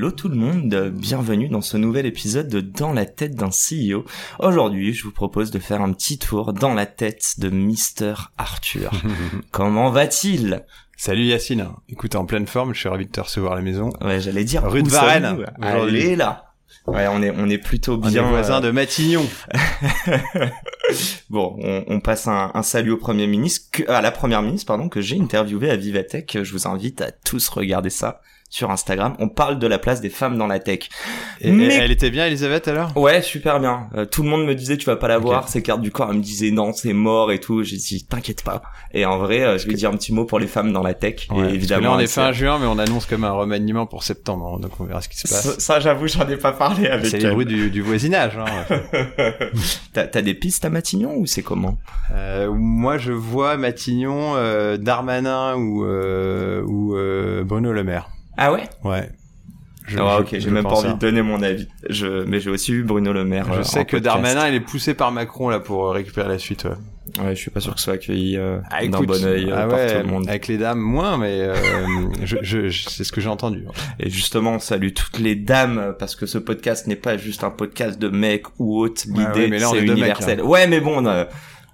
Hello tout le monde, bienvenue dans ce nouvel épisode de Dans la tête d'un CEO. Aujourd'hui, je vous propose de faire un petit tour dans la tête de Mister Arthur. Comment va-t-il? Salut Yacine, écoute, en pleine forme, je suis ravi de te recevoir à la maison. Ouais, j'allais dire Rue de Varennes. Allez là. Ouais, on est on est plutôt On est bien voisin euh, de Matignon. Bon, on, on passe un, un salut au premier ministre, que, à la première ministre, pardon, que j'ai interviewé à Vivatech. Je vous invite à tous regarder ça sur Instagram. On parle de la place des femmes dans la tech. Et, Mais- elle était bien, Elisabeth, alors? Ouais, super bien. Euh, tout le monde me disait tu vas pas la Ok. voir, ses cartes du corps. Elle me disait non, c'est mort et tout. J'ai dit t'inquiète pas. Et en vrai, euh, je vais dire un petit mot pour les femmes dans la tech. Ouais, et évidemment, là, on est fin juin, mais on annonce comme un remaniement pour septembre, hein, donc on verra ce qui se passe. ça, j'avoue, j'en ai pas parlé avec C'est les bruits du, du voisinage. Hein. T'as des pistes à Matignon ou c'est comment? Euh, moi, je vois Matignon, euh, Darmanin ou, euh, ou Bruno Le Maire. Ah ouais Ouais. Je- Ah, je- ok, j'ai même pas envie ça. de donner mon avis. Je, mais j'ai aussi eu Bruno Le Maire. Je euh, sais en que podcast. Darmanin, il est poussé par Macron là pour euh, récupérer la suite. Ouais. Ouais, je suis pas sûr que ce soit accueilli euh, Ah, d'un bon œil euh, ah par ouais, tout le monde. Avec les dames, moins, mais euh, je, je, je- c'est ce que j'ai entendu. Et justement, on salue toutes les dames parce que ce podcast n'est pas juste un podcast de mecs ou autres. Ouais, L'idée, c'est mecs, universel. Ouais, mais bon,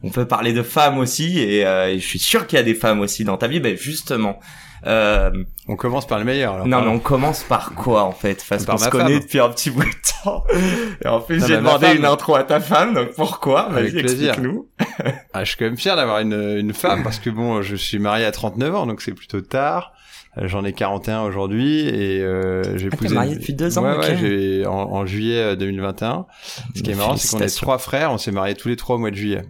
on peut parler de femmes aussi et, euh, et je suis sûr qu'il y a des femmes aussi dans ta vie. Ben justement. Euh, On commence par le meilleur. Alors, non, mais on commence par quoi en fait? Parce Par qu'on se connaît depuis un petit bout de temps. Et en plus, j'ai demandé femme. une intro à ta femme, donc pourquoi? Vas-y, explique-nous. Ah, je suis quand même fier d'avoir une, une femme parce que bon, je suis marié à 39 ans, donc c'est plutôt tard. Euh, J'en ai 41 aujourd'hui et euh, j'ai Ah, épousé. marié depuis deux ans, Ouais, ouais, j'ai en, en juillet euh, 2021. Ce qui est marrant, c'est qu'on est trois frères, on s'est mariés tous les trois au mois de juillet.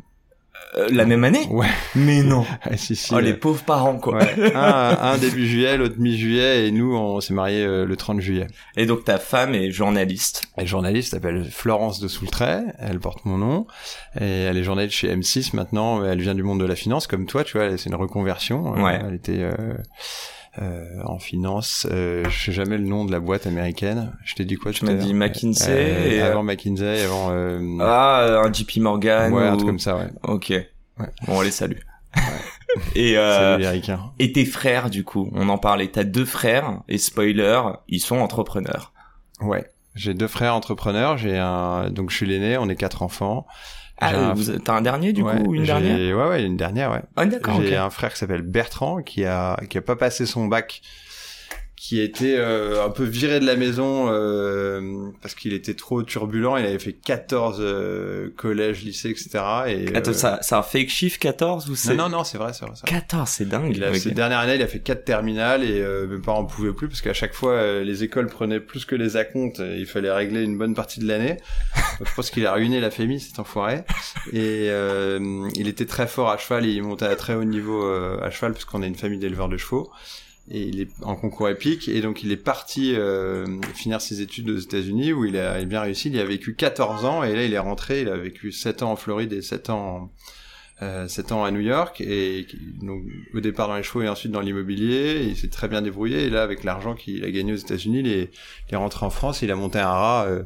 Euh, la même année Ouais. Mais non. Ah, si, si, Oh, les pauvres parents, quoi. ouais. un, un début juillet, l'autre mi-juillet, et nous, on s'est mariés euh, le 30 juillet. Et donc ta femme est journaliste. Elle est journaliste, s'appelle Florence de Soultray, elle porte mon nom, et elle est journaliste chez M6 maintenant, elle vient du monde de la finance, comme toi, tu vois, c'est une reconversion. Ouais. Elle était euh, euh, en finance, euh, je sais jamais le nom de la boîte américaine, je t'ai dit quoi Tu m'as dit McKinsey Euh, et, euh, Avant McKinsey, avant... Euh, Ah, un JP Morgan. ouais, un ou- truc comme ça, ouais. Ok. Bon, on les salue. et, euh, ricains. et tes frères, du coup, on en parlait. T'as deux frères, et spoiler, ils sont entrepreneurs. Ouais. J'ai deux frères entrepreneurs, j'ai un... Donc je suis l'aîné, on est quatre enfants. Ah, vous- t'as un dernier, du Ouais, coup, ou une dernière? Ouais, ouais, une dernière, ouais. Ah, d'accord, J'ai un frère qui s'appelle Bertrand qui a qui a pas passé son bac, qui était euh, un peu viré de la maison euh, parce qu'il était trop turbulent. Il avait fait 14 euh, collèges, lycées, etc. Et, Attends, euh, ça, c'est un fake chiffre 14 ou c'est... Non, non, non, c'est vrai, c'est vrai. c'est vrai. 14, c'est dingue. A, Ok. Ces dernières années, il a fait quatre terminales et euh, mes parents en pouvaient plus parce qu'à chaque fois, euh, les écoles prenaient plus que les acomptes et il fallait régler une bonne partie de l'année. Je pense qu'il a ruiné la famille, cet enfoiré. Et euh, il était très fort à cheval et il montait à très haut niveau euh, à cheval parce qu'on est une famille d'éleveurs de chevaux. Et il est en concours épique et donc il est parti euh, finir ses études aux États-Unis où il a, il a bien réussi. Il y a vécu 14 ans et là il est rentré. Il a vécu 7 ans en Floride et 7 ans en, euh, 7 ans à New York et donc au départ dans les chevaux et ensuite dans l'immobilier. Il s'est très bien débrouillé et là avec l'argent qu'il a gagné aux États-Unis, il est, il est rentré en France. Il a monté un rat euh,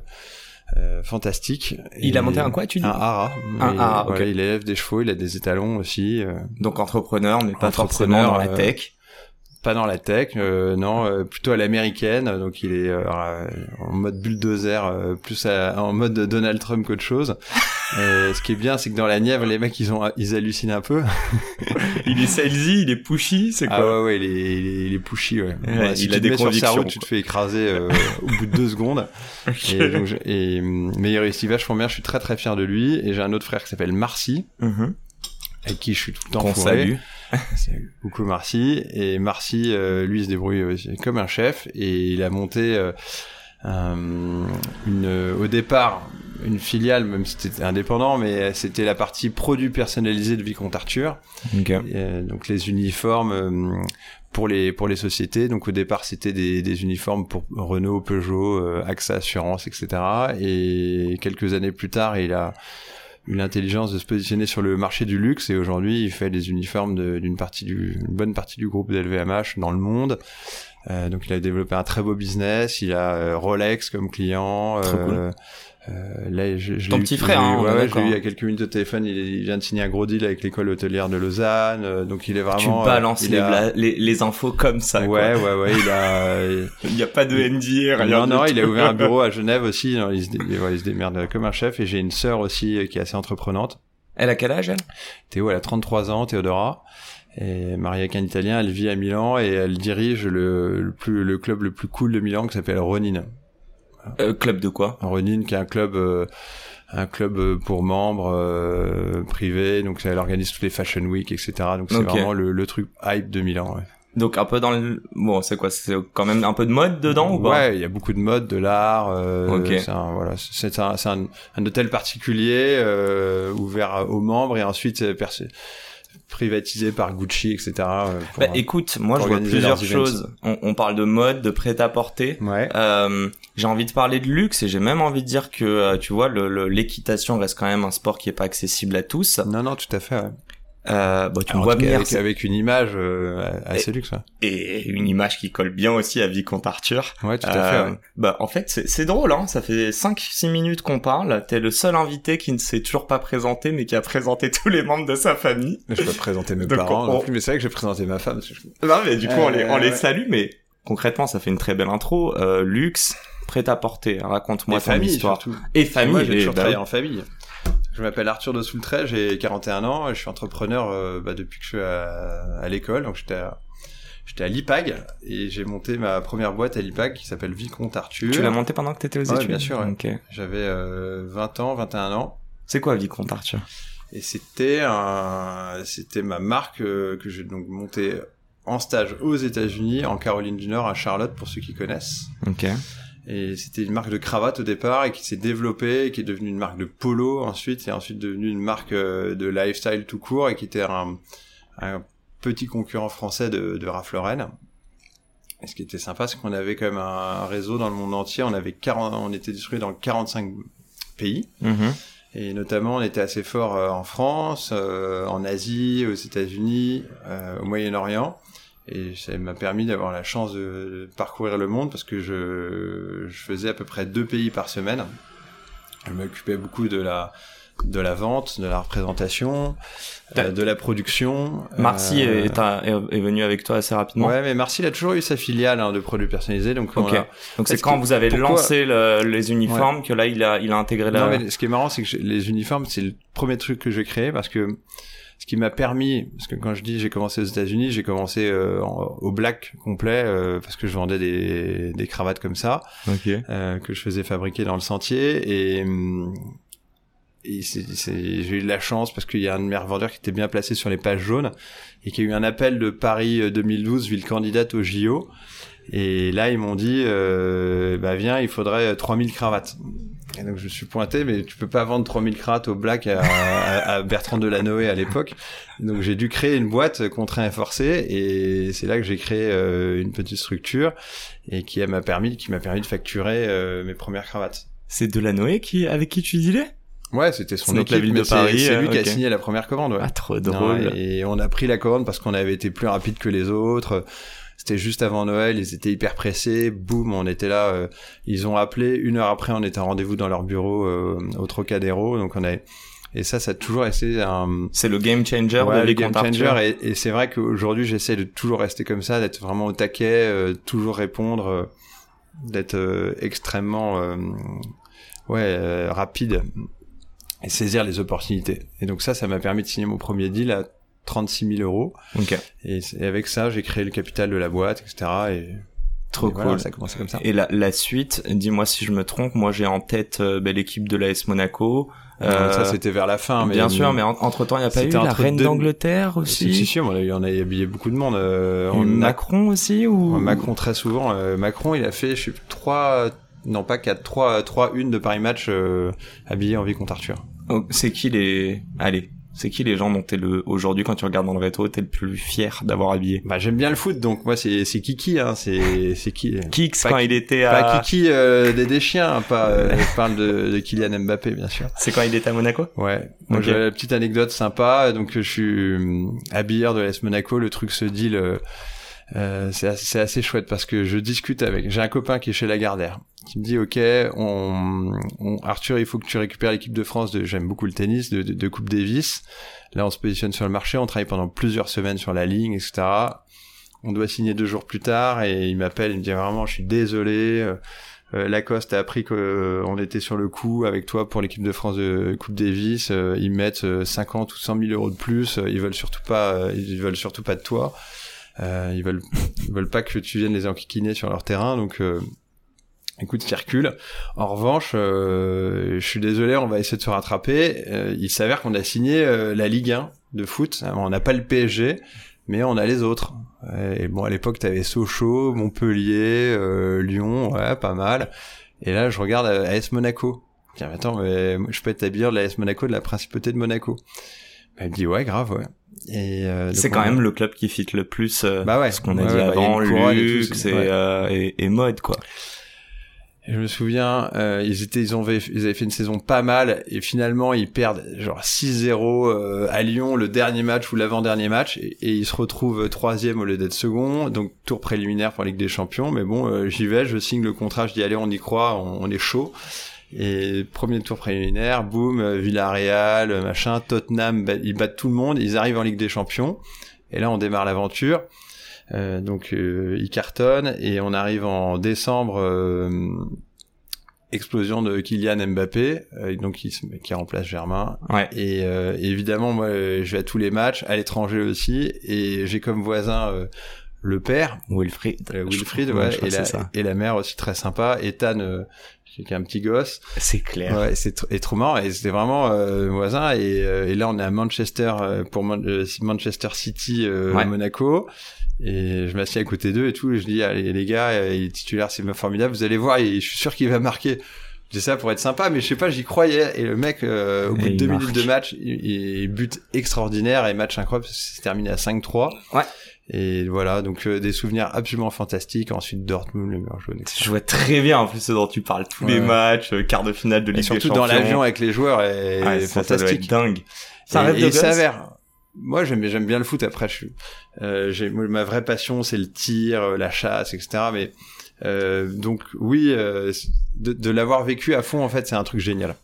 euh, fantastique. Il a monté un quoi, tu dis? Un haras. Un Et haras, voilà, ok. Il élève des chevaux, il a des étalons aussi. euh, Donc entrepreneur, mais pas Entrepreneur, forcément dans la euh, tech. Pas dans la tech, euh, non, euh, plutôt à l'américaine. Donc il est euh, en mode bulldozer, euh, plus à- en mode Donald Trump qu'autre chose. Et ce qui est bien, c'est que dans la Nièvre, les mecs, ils ont, ils hallucinent un peu. il est salesy, il est pushy, c'est Ah ouais, ouais, il est, il est, il est pushy, ouais. Ouais, Voilà, si il tu a te des mets sur sa route, tu te fais écraser euh, au bout de deux secondes. Et, donc, je- et, mais il réussit vachement bien. Je suis très très fier de lui. Et j'ai un autre frère qui s'appelle Marcy, Mhm. avec qui je suis tout le temps Qu'on salue. Beaucoup Marcy. Et Marcy, euh, lui, se débrouille aussi comme un chef. Et il a monté euh, un- une, au départ une filiale, même si c'était indépendant, mais c'était la partie produit personnalisé de Vicomte Arthur. Euh, donc les uniformes euh, pour les pour les sociétés. Donc au départ c'était des, des uniformes pour Renault, Peugeot, euh, AXA Assurance, etc. Et quelques années plus tard, il a eu l'intelligence de se positionner sur le marché du luxe et aujourd'hui il fait des uniformes d'une partie du une bonne partie du groupe d'LVMH dans le monde. Euh, donc il a développé un très beau business. Il a euh, Rolex comme client. Cool. Euh, là, je, je Ton petit frère, hein, ouais, ouais, je l'ai eu il y a quelques minutes au téléphone. Il, il, vient de signer un gros deal avec l'école hôtelière de Lausanne, euh, donc il est vraiment. Tu balances les, a... les, les, infos comme ça. Ouais, ouais, ouais. Il a. il n'y a pas de NDA, rien. Non, non, il a ouvert un bureau à Genève aussi. il, se, il, se démerde comme un chef. Et j'ai une sœur aussi euh, qui est assez entreprenante. Elle a quel âge elle? Théo, elle a 33 ans, Théodora. Et mariée avec un Italien, elle vit à Milan et elle dirige le, le, plus, le club le plus cool de Milan qui s'appelle Ronin. Euh, club de quoi? Ronin, qui est un club, euh, un club euh, pour membres euh, privés. Donc elle organise toutes les Fashion Week, etc. Donc c'est okay. vraiment le, le, truc hype de Milan. Ouais. Donc un peu dans le bon, c'est quoi? C'est quand même un peu de mode dedans ou pas? Ouais, il y a beaucoup de mode, de l'art. Euh, okay. C'est un, voilà, c'est un, un, un, hôtel particulier euh, ouvert aux membres et ensuite percé privatisé par Gucci, etc. Euh, bah, écoute, moi je vois plusieurs choses. On, on, parle de mode, de prêt-à-porter. Ouais. Euh, j'ai envie de parler de luxe et j'ai même envie de dire que euh, tu vois, l'équitation reste quand même un sport qui est pas accessible à tous. Non, non, tout à fait. Ouais. Euh, bah, tu Alors, vois bien avec, avec, une image euh, assez et, luxe. Ouais. Et une image qui colle bien aussi à Vicomte Arthur. Ouais, tout à fait. Euh, bah, en fait, c'est drôle, hein. Ça fait 5-6 minutes qu'on parle. T'es le seul invité qui ne s'est toujours pas présenté, mais qui a présenté tous les membres de sa famille. Je peux présenter mes parents on... non plus, mais c'est vrai que j'ai présenté ma femme. Non, mais du coup, on les, on les salue, mais concrètement, ça fait une très belle intro. Euh, luxe, prêt à porter. Raconte-moi ton famille, histoire. Surtout. Et famille. Moi, j'ai toujours travaillé en famille. Je m'appelle Arthur de Soultray, j'ai 41 ans, je suis entrepreneur euh, bah, depuis que je suis à, à l'école, donc j'étais à, j'étais à l'IPAG et j'ai monté ma première boîte à l'IPAG qui s'appelle Vicomte Arthur. Tu l'as montée pendant que tu étais aux ouais, études bien sûr. Ouais. Okay. J'avais euh, 20 ans, 21 ans. C'est quoi Vicomte Arthur? Et c'était un, c'était ma marque euh, que j'ai donc montée en stage aux États-Unis, en Caroline du Nord, à Charlotte, pour ceux qui connaissent. Ok. Et c'était une marque de cravate au départ et qui s'est développée et qui est devenue une marque de polo ensuite et ensuite devenue une marque euh, de lifestyle tout court et qui était un, un petit concurrent français de, de Ralph Lauren. Et ce qui était sympa, c'est qu'on avait quand même un réseau dans le monde entier. On avait 40, on était distribué dans 45 pays. Mm -hmm. Et notamment, on était assez fort euh, en France, euh, en Asie, aux États-Unis, au Moyen-Orient et ça m'a permis d'avoir la chance de, parcourir le monde parce que je, je faisais à peu près deux pays par semaine. Je m'occupais beaucoup de la de la vente, de la représentation, euh, de la production. Marcy euh... est, est, est, venu avec toi assez rapidement. Ouais, mais Marcy il a toujours eu sa filiale hein, de produits personnalisés, donc. A... Donc c'est quand que, vous avez pourquoi... lancé le, les uniformes ouais. que là il a il a intégré la. Non, mais ce qui est marrant, c'est que les uniformes, c'est le premier truc que j'ai créé parce que ce qui m'a permis, parce que quand je dis j'ai commencé aux États-Unis, j'ai commencé euh, en, au black complet euh, parce que je vendais des, des cravates comme ça okay. euh, que je faisais fabriquer dans le sentier. Et, et j'ai eu de la chance parce qu'il y a un de mes revendeurs qui était bien placé sur les pages jaunes et qui a eu un appel de Paris 2012 ville candidate au JO et là ils m'ont dit bah viens il faudrait 3000 cravates et donc je suis pointé, mais tu peux pas vendre 3000 cravates au black à, à, à Bertrand Delanoë à l'époque. Donc j'ai dû créer une boîte contraint et forcé, et c'est là que j'ai créé euh, une petite structure et qui m'a permis, qui m'a permis de facturer euh, mes premières cravates. C'est Delanoë qui avec qui tu dealais? Ouais, c'était son équipe, la ville de Paris. C'est lui okay. qui a signé la première commande. Ouais. Ah, trop drôle. Non, et on a pris la commande parce qu'on avait été plus rapide que les autres. C'était juste avant Noël, ils étaient hyper pressés. Boum, on était là. Euh, ils ont appelé une heure après, on était en rendez-vous dans leur bureau euh, au Trocadéro. Donc on a et ça, ça a toujours été un. C'est le game changer ouais, de le game changer. Et, et c'est vrai qu'aujourd'hui, j'essaie de toujours rester comme ça, d'être vraiment au taquet, euh, toujours répondre, euh, d'être euh, extrêmement ouais euh, rapide et saisir les opportunités. Et donc ça, ça m'a permis de signer mon premier deal à 36 000 euros. Okay. Et, et, avec ça, j'ai créé le capital de la boîte, etc. Et trop et cool. Voilà, ça a commencé comme ça. Et la, la suite, dis-moi si je me trompe. Moi, j'ai en tête euh, l'équipe de l'AS Monaco. Euh, ça, c'était vers la fin. Bien mais, sûr, mais entre temps, il n'y a pas eu la reine deux... d'Angleterre aussi. Si, si, on a, on a habillé beaucoup de monde. Euh, on Macron a... aussi ou Macron très souvent. Euh, Macron, il a fait, je sais, trois Non, pas 4, 3, 3 une de Paris Match euh, habillé en Vicomte Arthur. Oh, c'est qui les... Allez, c'est qui les gens dont t'es le aujourd'hui quand tu regardes dans le rétro t'es le plus fier d'avoir habillé? Bah j'aime bien le foot donc moi c'est c'est Kiki hein c'est c'est qui? Kix Pas quand il était pas à Kiki euh, des des chiens hein, pas euh, je parle de, de Kylian Mbappé bien sûr. c'est quand il était à Monaco? Ouais. Moi Ok. j'ai petite anecdote sympa donc je suis hum, habilleur de l'AS Monaco le truc se dit le euh, c'est assez, c'est assez chouette parce que je discute avec j'ai un copain qui est chez Lagardère qui me dit ok on, on- Arthur il faut que tu récupères l'équipe de France de j'aime beaucoup le tennis de, Coupe Davis là on se positionne sur le marché on travaille pendant plusieurs semaines sur la ligne etc on doit signer deux jours plus tard et il m'appelle il me dit vraiment je suis désolé euh, euh, Lacoste a appris qu'on était sur le coup avec toi pour l'équipe de France de Coupe Davis. Euh, ils mettent euh, 50 ou 100 000 euros de plus. Euh, Ils veulent surtout pas, euh, ils veulent surtout pas de toi. Euh, ils veulent, ils veulent pas que tu viennes les enquiquiner sur leur terrain. Donc, euh, écoute, circule. En revanche, euh, je suis désolé, on va essayer de se rattraper. Euh, il s'avère qu'on a signé euh, la Ligue 1 de foot. On n'a pas le PSG, mais on a les autres. Et bon, à l'époque, t'avais Sochaux, Montpellier, euh, Lyon, ouais, pas mal. Et là, je regarde euh, AS Monaco. Tiens, attends, mais je peux être habilleur de l'AS Monaco, de la principauté de Monaco. Bah, il me dit, ouais, grave, ouais. Et euh, c'est quand on- même le club qui fit le plus euh, Bah ouais. ce qu'on a Ouais, dit ouais, bah, avant une couronne et et, euh, et, mode quoi je me souviens, euh, ils étaient, ils ont, ils avaient fait une saison pas mal et finalement ils perdent genre 6-0 euh, à Lyon le dernier match ou l'avant-dernier match et, ils se retrouvent troisième au lieu d'être second, donc tour préliminaire pour la Ligue des Champions. Mais bon, euh, j'y vais, je signe le contrat, je dis allez, on y croit, on, est chaud. Et premier tour préliminaire, boum, Villarreal, machin, Tottenham, ils battent tout le monde, ils arrivent en Ligue des Champions. Et là, on démarre l'aventure. Euh, donc, euh, ils cartonnent et on arrive en décembre. euh, explosion de Kylian Mbappé, euh, donc qui, qui remplace Germain. ouais Et euh, évidemment, moi, je vais à tous les matchs, à l'étranger aussi, et j'ai comme voisin euh, le père, Wilfried Wilfried, ouais, et, la, et la mère aussi très sympa, Ethan, qui est un petit gosse. c'est clair Ouais, c'est tr- et trop marrant, et c'était vraiment euh, voisin. Et, euh, et là, on est à Manchester euh, pour Man- Manchester City, euh, Ouais. Monaco. Et je m'assieds à côté d'eux et tout. Et je dis, allez les gars, euh, il est titulaire, c'est formidable. Vous allez voir, et je suis sûr qu'il va marquer. Je dis ça pour être sympa, mais je sais pas, j'y croyais. Et le mec, euh, au bout Et de deux marque. minutes de match, il, il but extraordinaire et match incroyable. C'est terminé à 5-3. Ouais. Et voilà, donc euh, des souvenirs absolument fantastiques. Ensuite, Dortmund, le meilleur joueur. etc. je vois très bien en plus ce dont tu parles tous les matchs euh, quart de finale de Et Ligue surtout des dans l'avion avec les joueurs, et Ouais, ça, ça doit fantastique. être dingue c'est un Et- rêve et de il gosse s'avère. Moi, j'aime j'aime bien le foot. Après, je euh, ma vraie passion, c'est le tir, euh, la chasse, etc. Mais euh, donc oui, euh, de, de l'avoir vécu à fond, en fait, c'est un truc génial.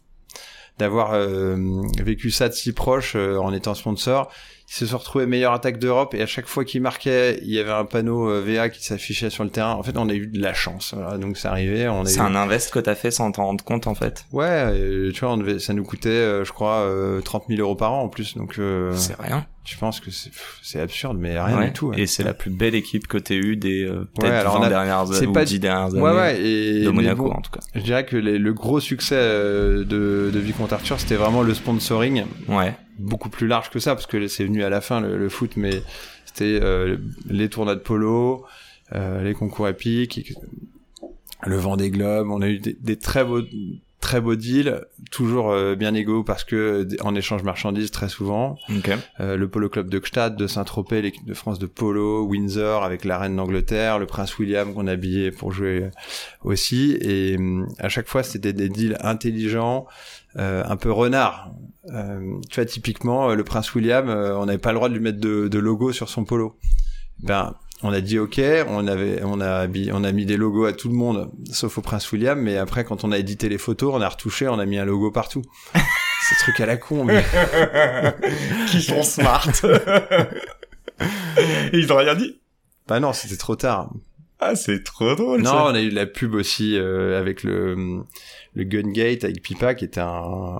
D'avoir euh, vécu ça de si proche euh, en étant sponsor. Il se sont retrouvés meilleure attaque d'Europe et à chaque fois qu'il marquait, il y avait un panneau euh, VA qui s'affichait sur le terrain. En fait, on a eu de la chance. Voilà. Donc c'est arrivé. On c'est eu... un invest que t'as fait sans t'en rendre compte en fait Ouais, euh, tu vois, on devait, ça nous coûtait, euh, je crois, euh, 30 000 euros par an en plus. Donc euh, c'est rien je pense que c'est absurde, mais rien Ouais. du tout. ouais. et c'est la plus belle équipe que t'aies eu des euh, peut-être Ouais, alors 20 on a- dernières ou pas- 10 dernières années Ouais, ouais, et de Monaco bon, en tout cas je dirais que les- le gros succès de, de Vicomte Arthur, c'était vraiment le sponsoring, ouais beaucoup plus large que ça, parce que c'est venu à la fin le, le foot, mais c'était euh, les tournois de polo, euh, les concours épiques, le vent des globes. On a eu des, des très beaux très beaux deals, toujours euh, bien égaux parce que en échange marchandises très souvent. le Polo Club de Gstaad, de Saint-Tropez, l'équipe de France de polo, Windsor avec la reine d'Angleterre, le prince William qu'on habillait pour jouer aussi. Et hum, à chaque fois, c'était des deals intelligents, un peu renard. Euh, tu vois, typiquement, euh, le prince William, euh, on n'avait pas le droit de lui mettre de, de logo sur son polo. Ben, on a dit ok, on avait, on a, on a mis des logos à tout le monde, sauf au prince William. Mais après, quand on a édité les photos, on a retouché, on a mis un logo partout. C'est truc à la con. Mais... qui sont smart ils ont rien dit Bah non, c'était trop tard. ah c'est trop drôle Non, ça. on a eu de la pub aussi euh, avec le le Gungate avec Pipa qui était un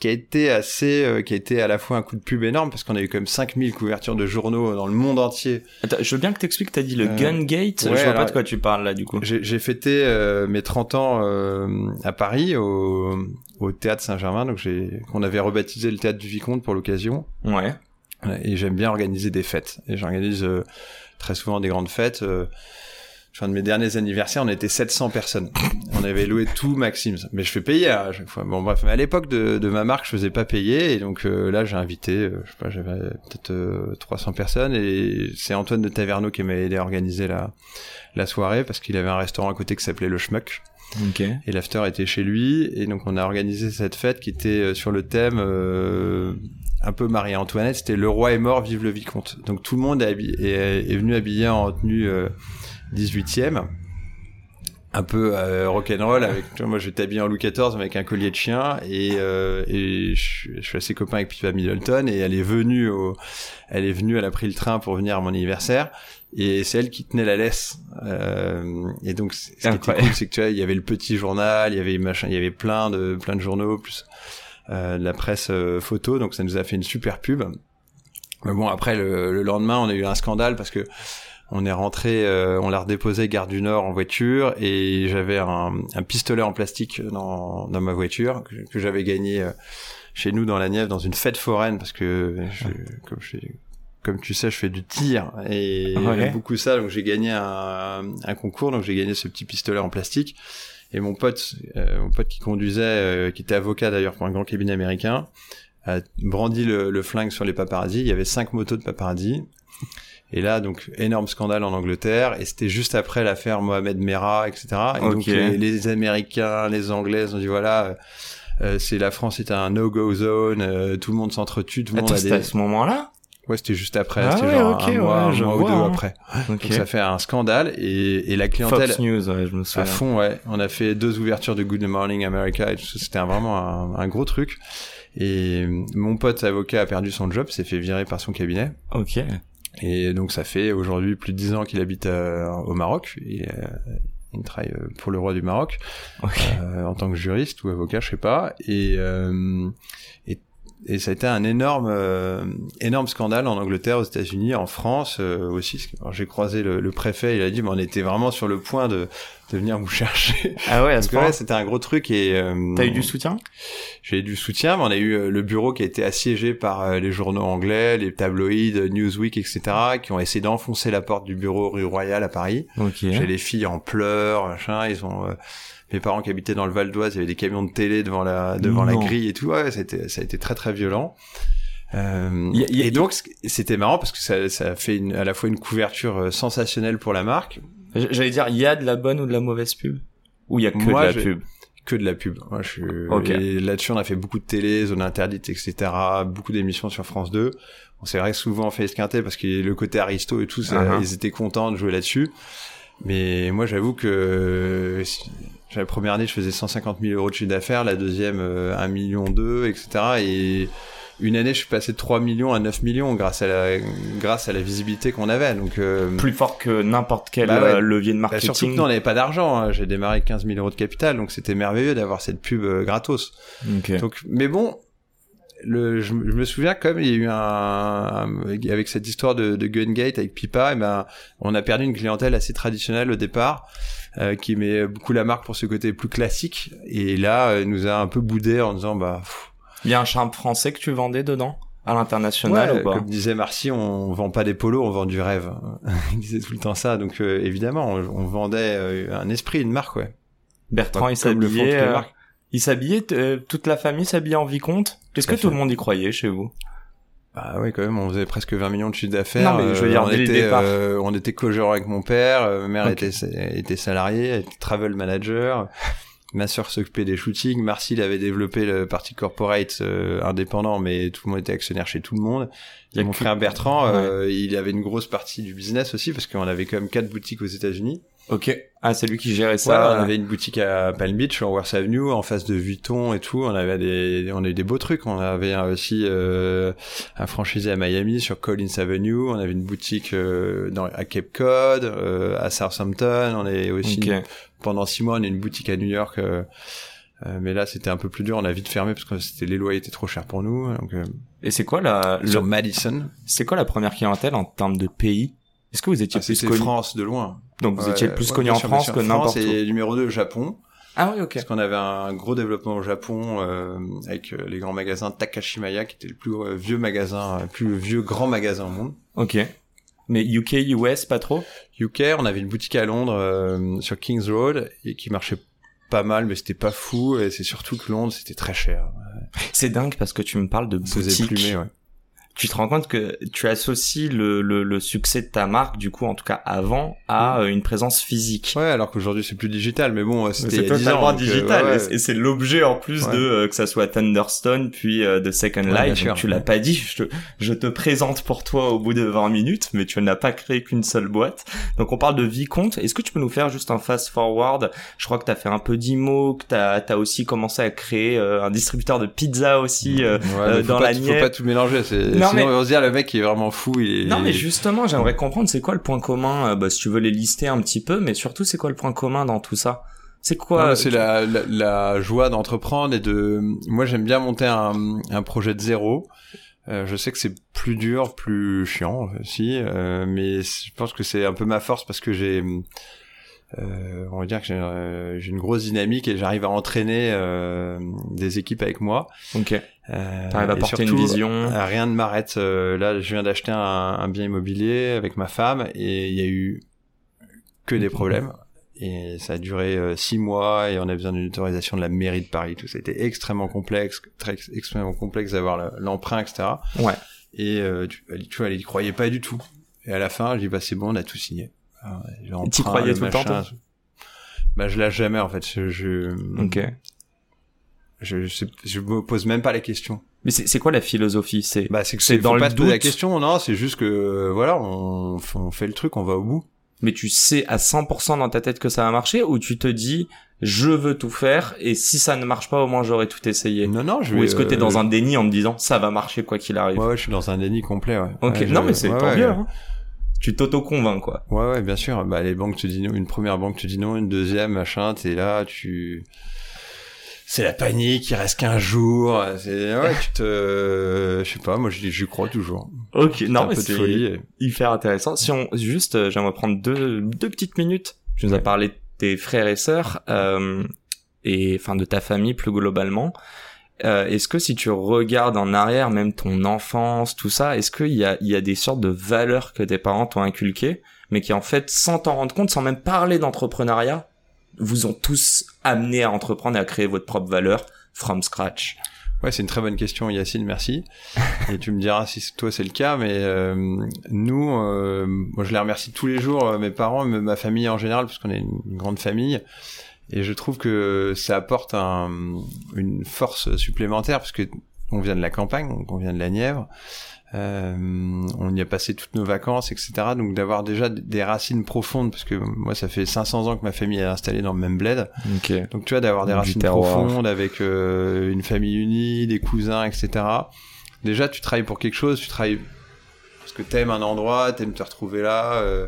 qui a été assez euh, qui a été à la fois un coup de pub énorme parce qu'on a eu même 5000 couvertures de journaux dans le monde entier. Attends, je veux bien que t'expliques, t'as dit le Euh, Gungate, ouais, je vois alors- pas de quoi tu parles là du coup. J'ai fêté euh, mes 30 ans euh, à Paris au au théâtre Saint-Germain donc j'ai qu'on avait rebaptisé le théâtre du Vicomte pour l'occasion Ouais. Et j'aime bien organiser des fêtes et j'organise très souvent des grandes fêtes Enfin, de mes derniers anniversaires, on était 700 personnes. On avait loué tout Maxims. Mais je fais payer à chaque fois. Bon, bref. Mais à l'époque de, de ma marque, je faisais pas payer. Et donc, euh, là, j'ai invité, euh, je sais pas, j'avais peut-être 300 personnes. Et c'est Antoine de Taverneau qui m'a aidé à organiser la, la soirée parce qu'il avait un restaurant à côté qui s'appelait Le Schmuck. Okay. Et l'after était chez lui. Et donc, on a organisé cette fête qui était sur le thème un peu Marie-Antoinette. C'était Le roi est mort, vive le vicomte. Donc, tout le monde est, est, est venu habillé en tenue 18e un peu euh, rock'n'roll avec moi j'étais habillé en Louis XIV avec un collier de chien et, euh, et je, je, suis assez copain avec Pippa Middleton et elle est venue au, elle est venue elle a pris le train pour venir à mon anniversaire et c'est elle qui tenait la laisse. Euh, et donc ce qui était cool c'est que tu vois il y avait le petit journal il y avait machin il y avait plein de plein de journaux plus euh, de la presse euh, photo. Donc ça nous a fait une super pub. Mais bon après le, le lendemain on a eu un scandale parce que on est rentré, euh, on l'a redéposé gare du Nord en voiture et j'avais un, un, pistolet en plastique dans, dans ma voiture que, que j'avais gagné euh, chez nous dans la Nièvre dans une fête foraine parce que je, comme, je, comme tu sais je fais du tir et Ouais. j'aime beaucoup ça. Donc j'ai gagné un, un concours. Donc j'ai gagné ce petit pistolet en plastique et mon pote euh, mon pote qui conduisait euh, qui était avocat d'ailleurs pour un grand cabinet américain a brandi le, le flingue sur les paparazzis il y avait cinq motos de paparazzis et là, donc, énorme scandale en Angleterre. Et c'était juste après l'affaire Mohamed Merah, etc. Et donc, les, les Américains, les Anglais ont dit, voilà, euh, c'est la France est un no-go zone, euh, tout le monde s'entretue, tout le monde a c'était à des... ce moment-là? Ouais, c'était juste après, Ah c'était ouais, genre ok, un mois, ouais, un mois ou deux hein. après. Donc ça fait un scandale et, et la clientèle Fox News, ouais, je me à souviens. fond, ouais. On a fait deux ouvertures de Good Morning America et tout ça. C'était vraiment un, un gros truc. Et mon pote avocat a perdu son job, s'est fait virer par son cabinet. Ok. Et donc ça fait aujourd'hui plus de dix ans qu'il habite euh, au Maroc. Et, euh, il travaille euh, pour le roi du Maroc Ok. euh, en tant que juriste ou avocat, je sais pas. Et, euh, et, et ça a été un énorme, euh, énorme scandale en Angleterre, aux États-Unis, en France euh, aussi. J'ai croisé le, le préfet, il a dit, mais on était vraiment sur le point de, de venir vous chercher. Ah ouais, à ce ouais, c'était un gros truc et euh, T'as eu du soutien? J'ai eu du soutien, mais on a eu euh, le bureau qui a été assiégé par euh, les journaux anglais, les tabloïds, Newsweek, etc., qui ont essayé d'enfoncer la porte du bureau rue Royale à Paris. Ok. J'ai les filles en pleurs, machin. Ils ont euh, mes parents qui habitaient dans le Val d'Oise, il y avait des camions de télé devant la devant la grille et tout. Ouais, c'était ça a été très très violent. Euh, Y a- y a- et donc c'était marrant parce que ça, ça a fait une, à la fois une couverture euh, sensationnelle pour la marque, J'allais dire, il y a de la bonne ou de la mauvaise pub? Ou il y a que Moi, de la pub? que de la pub. Moi, je suis... Ok. Et là-dessus, on a fait beaucoup de télé, zone interdite, etc. Beaucoup d'émissions sur France 2. On s'est vrai souvent fait esquinter parce que le côté aristo et tout, ça, Uh-huh. ils étaient contents de jouer là-dessus. Mais moi, j'avoue que la première année, je faisais 150 000 euros de chiffre d'affaires, la deuxième, euh, 1 million 2, etc. Et une année, je suis passé de 3 millions à 9 millions grâce à la, grâce à la visibilité qu'on avait. Donc, euh, Plus fort que n'importe quel Bah ouais. euh, levier de bah, marketing. surtout que nous, on n'avait pas d'argent. hein. J'ai démarré avec 15 000 euros de capital, donc c'était merveilleux d'avoir cette pub euh, gratos. Ok. Donc, mais bon, le, je, me- je me souviens comme il y a eu un, un- avec cette histoire de, de Gungate avec Pipa, et ben on a perdu une clientèle assez traditionnelle au départ. Euh, qui met beaucoup la marque pour ce côté plus classique. Et là euh, nous a un peu boudé en disant bah pff, Il y a un charme français que tu vendais dedans À l'international ouais, ou pas comme disait Marcy on vend pas des polos on vend du rêve. Il disait tout le temps ça. Donc euh, évidemment on, on vendait euh, un esprit une marque ouais. Bertrand, il s'habillait... Il s'habillait, euh, toute la famille s'habillait en vicomte. Est-ce que tout le monde y croyait chez vous? Bah oui, quand même, on faisait presque 20 millions de chiffre d'affaires. Non, mais je veux dire, on dès le était, euh, on était co-gérant avec mon père, euh, ma mère était, était salariée, elle était travel manager. Ma sœur s'occupait des shootings. Marcy il avait développé le parti corporate euh, indépendant, mais tout le monde était actionnaire chez tout le monde. A mon frère Bertrand, euh, il avait une grosse partie du business aussi, parce qu'on avait quand même quatre boutiques aux États-Unis. Ok. Ah, c'est lui qui gérait Ça, on avait une boutique à Palm Beach, en Worth Avenue, en face de Vuitton et tout. On avait des, on a eu des beaux trucs. On avait aussi euh, un franchisé à Miami sur Collins Avenue. On avait une boutique euh, dans, à Cape Cod, euh, à Southampton. On est aussi pendant six mois, on a une boutique à New York. euh, euh, mais là, c'était un peu plus dur. On a vite fermé parce que c'était les loyers étaient trop chers pour nous. Donc, euh, Et c'est quoi la, sur le- Madison, c'est quoi la première clientèle en termes de pays? Est-ce que vous étiez ah, plus connu France de loin. Donc vous Ouais, étiez plus ouais, connu en sûr, France que n'importe France où. et numéro 2 Japon. Ah oui, ok. Parce qu'on avait un gros développement au Japon euh, avec euh, les grands magasins Takashimaya, qui était le plus euh, vieux magasin, euh, plus vieux grand magasin au monde. Ok. Mais UK, US, pas trop? UK, on avait une boutique à Londres euh, sur Kings Road et qui marchait pas mal, mais c'était pas fou. Et c'est surtout que Londres, c'était très cher. C'est dingue parce que tu me parles de boutique. Plumé, ouais tu te rends compte que tu associes le, le, le, succès de ta marque, du coup, en tout cas avant, à euh, une présence physique. Ouais, alors qu'aujourd'hui c'est plus digital, mais bon, c'était totalement digital, et c'est l'objet en plus de euh, que ça soit Thunderstone puis euh, de Second Life. tu l'as pas dit, je te, je te présente pour toi au bout de 20 minutes, mais tu n'as pas créé qu'une seule boîte. Donc on parle de Vicomte. Est-ce que tu peux nous faire juste un fast forward Je crois que tu as fait un peu d'IMO, que tu as, aussi commencé à créer un distributeur de pizza aussi dans la Nièvre. Faut pas tout mélanger, c'est Sinon, on va se dire, le mec, il est vraiment fou. Il est... Non, mais justement, j'aimerais comprendre, c'est quoi le point commun, euh, bah, si tu veux les lister un petit peu, mais surtout, c'est quoi le point commun dans tout ça? C'est quoi C'est la, la, la, joie d'entreprendre et de. Moi, j'aime bien monter un, un projet de zéro. Euh, je sais que c'est plus dur, plus chiant aussi, euh, mais je pense que c'est un peu ma force parce que j'ai euh, on va dire que j'ai euh, une grosse dynamique et j'arrive à entraîner euh, des équipes avec moi. Ok. Euh, T'arrives à porter une vision. Rien ne m'arrête. là, je viens d'acheter un, un, bien immobilier avec ma femme et il y a eu que des problèmes. Et ça a duré six mois et on a besoin d'une autorisation de la mairie de Paris. Tout ça a été extrêmement complexe, très extrêmement complexe d'avoir l'emprunt, etc. Ouais. Et tu, tu vois, elle y croyait pas du tout. Et à la fin, je dis bah c'est bon, on a tout signé. Tu croyais tout le temps Bah je l'ai jamais en fait. Je, je... Ok. Je, je, je me pose même pas la question. Mais c'est quoi la philosophie? C'est bah c'est que c'est dans le pas se poser la question. Non, c'est juste que voilà, on, on fait le truc, on va au bout. Mais tu sais à 100% dans ta tête que ça va marcher ou tu te dis je veux tout faire et si ça ne marche pas au moins j'aurais tout essayé? Non non, je vais, Ou est-ce que t'es dans euh, un déni en te disant ça va marcher quoi qu'il arrive? Ouais, ouais, je suis dans un déni complet ouais. Ok, non mais c'est tant mieux. Hein tu t'auto-convaincs, quoi. Ouais, ouais, bien sûr. Bah, les banques te disent non, une première banque te dit non, une deuxième, machin, t'es là, tu, c'est la panique, il reste qu'un jour, c'est, ouais, tu te, je sais pas, moi, j'y crois toujours. Ok, non, mais c'est hyper intéressant. Si on, juste, euh, j'aimerais prendre deux, deux petites minutes. Tu nous as parlé de tes frères et sœurs, euh, et, enfin, de ta famille plus globalement. Euh, est-ce que si tu regardes en arrière, même ton enfance, tout ça, est-ce qu'il y a, il y a des sortes de valeurs que tes parents t'ont inculquées, mais qui en fait, sans t'en rendre compte, sans même parler d'entrepreneuriat, vous ont tous amené à entreprendre et à créer votre propre valeur from scratch Ouais, c'est une très bonne question, Yacine, merci. et tu me diras si toi c'est le cas, mais euh, nous, euh, moi je les remercie tous les jours, mes parents, ma famille en général, parce qu'on est une grande famille. Et je trouve que ça apporte un, une force supplémentaire parce que on vient de la campagne, on vient de la Nièvre. Euh, on y a passé toutes nos vacances, etc. Donc d'avoir déjà des racines profondes, parce que moi ça fait 500 ans que ma famille est installée dans le même bled. Donc tu vois d'avoir des racines profondes avec euh, une famille unie, des cousins, etc. Déjà tu travailles pour quelque chose, tu travailles parce que t'aimes un endroit, t'aimes te retrouver là. Euh,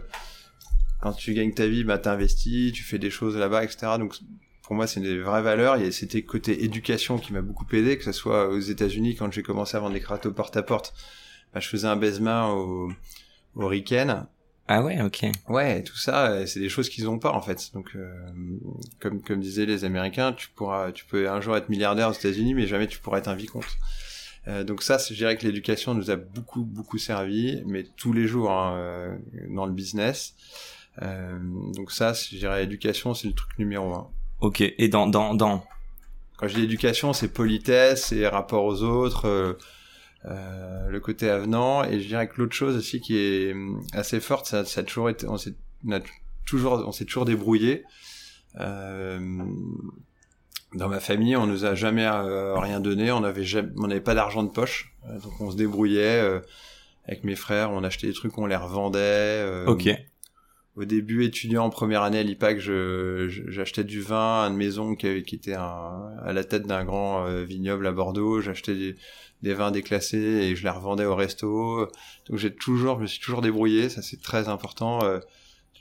quand tu gagnes ta vie, bah t'investis, tu fais des choses là-bas, etc. Donc pour moi, c'est des vraies valeurs. A c'était côté éducation qui m'a beaucoup aidé, que ce soit aux États-Unis quand j'ai commencé à vendre des crâteaux porte à porte. Bah, je faisais un baise-main au, au Riken. Ah ouais, ok. Ouais, tout ça, euh, c'est des choses qu'ils ont pas en fait. Donc, euh, comme comme disaient les Américains, tu pourras, tu peux un jour être milliardaire aux États-Unis, mais jamais tu pourras être un vicomte. Euh, donc ça, je dirais que l'éducation nous a beaucoup beaucoup servi, mais tous les jours hein, euh, dans le business. Euh, donc ça, je dirais éducation, c'est le truc numéro un. Ok. Et dans dans dans quand je dis éducation, c'est politesse, c'est rapport aux autres, euh, le côté avenant. Et je dirais que l'autre chose aussi qui est hum, assez forte, ça, ça a toujours été, on s'est toujours, on s'est toujours débrouillé. Euh, dans ma famille, on nous a jamais euh, rien donné, on avait on n'avait pas d'argent de poche, euh, donc on se débrouillait. avec mes frères, on achetait des trucs, on les revendait. ok au début étudiant en première année à l'IPAC, j'achetais du vin à une maison qui, qui était à la tête d'un grand euh, vignoble à Bordeaux. J'achetais des, des, vins déclassés et je les revendais au resto. Donc j'ai toujours, je me suis toujours débrouillé. Ça c'est très important euh,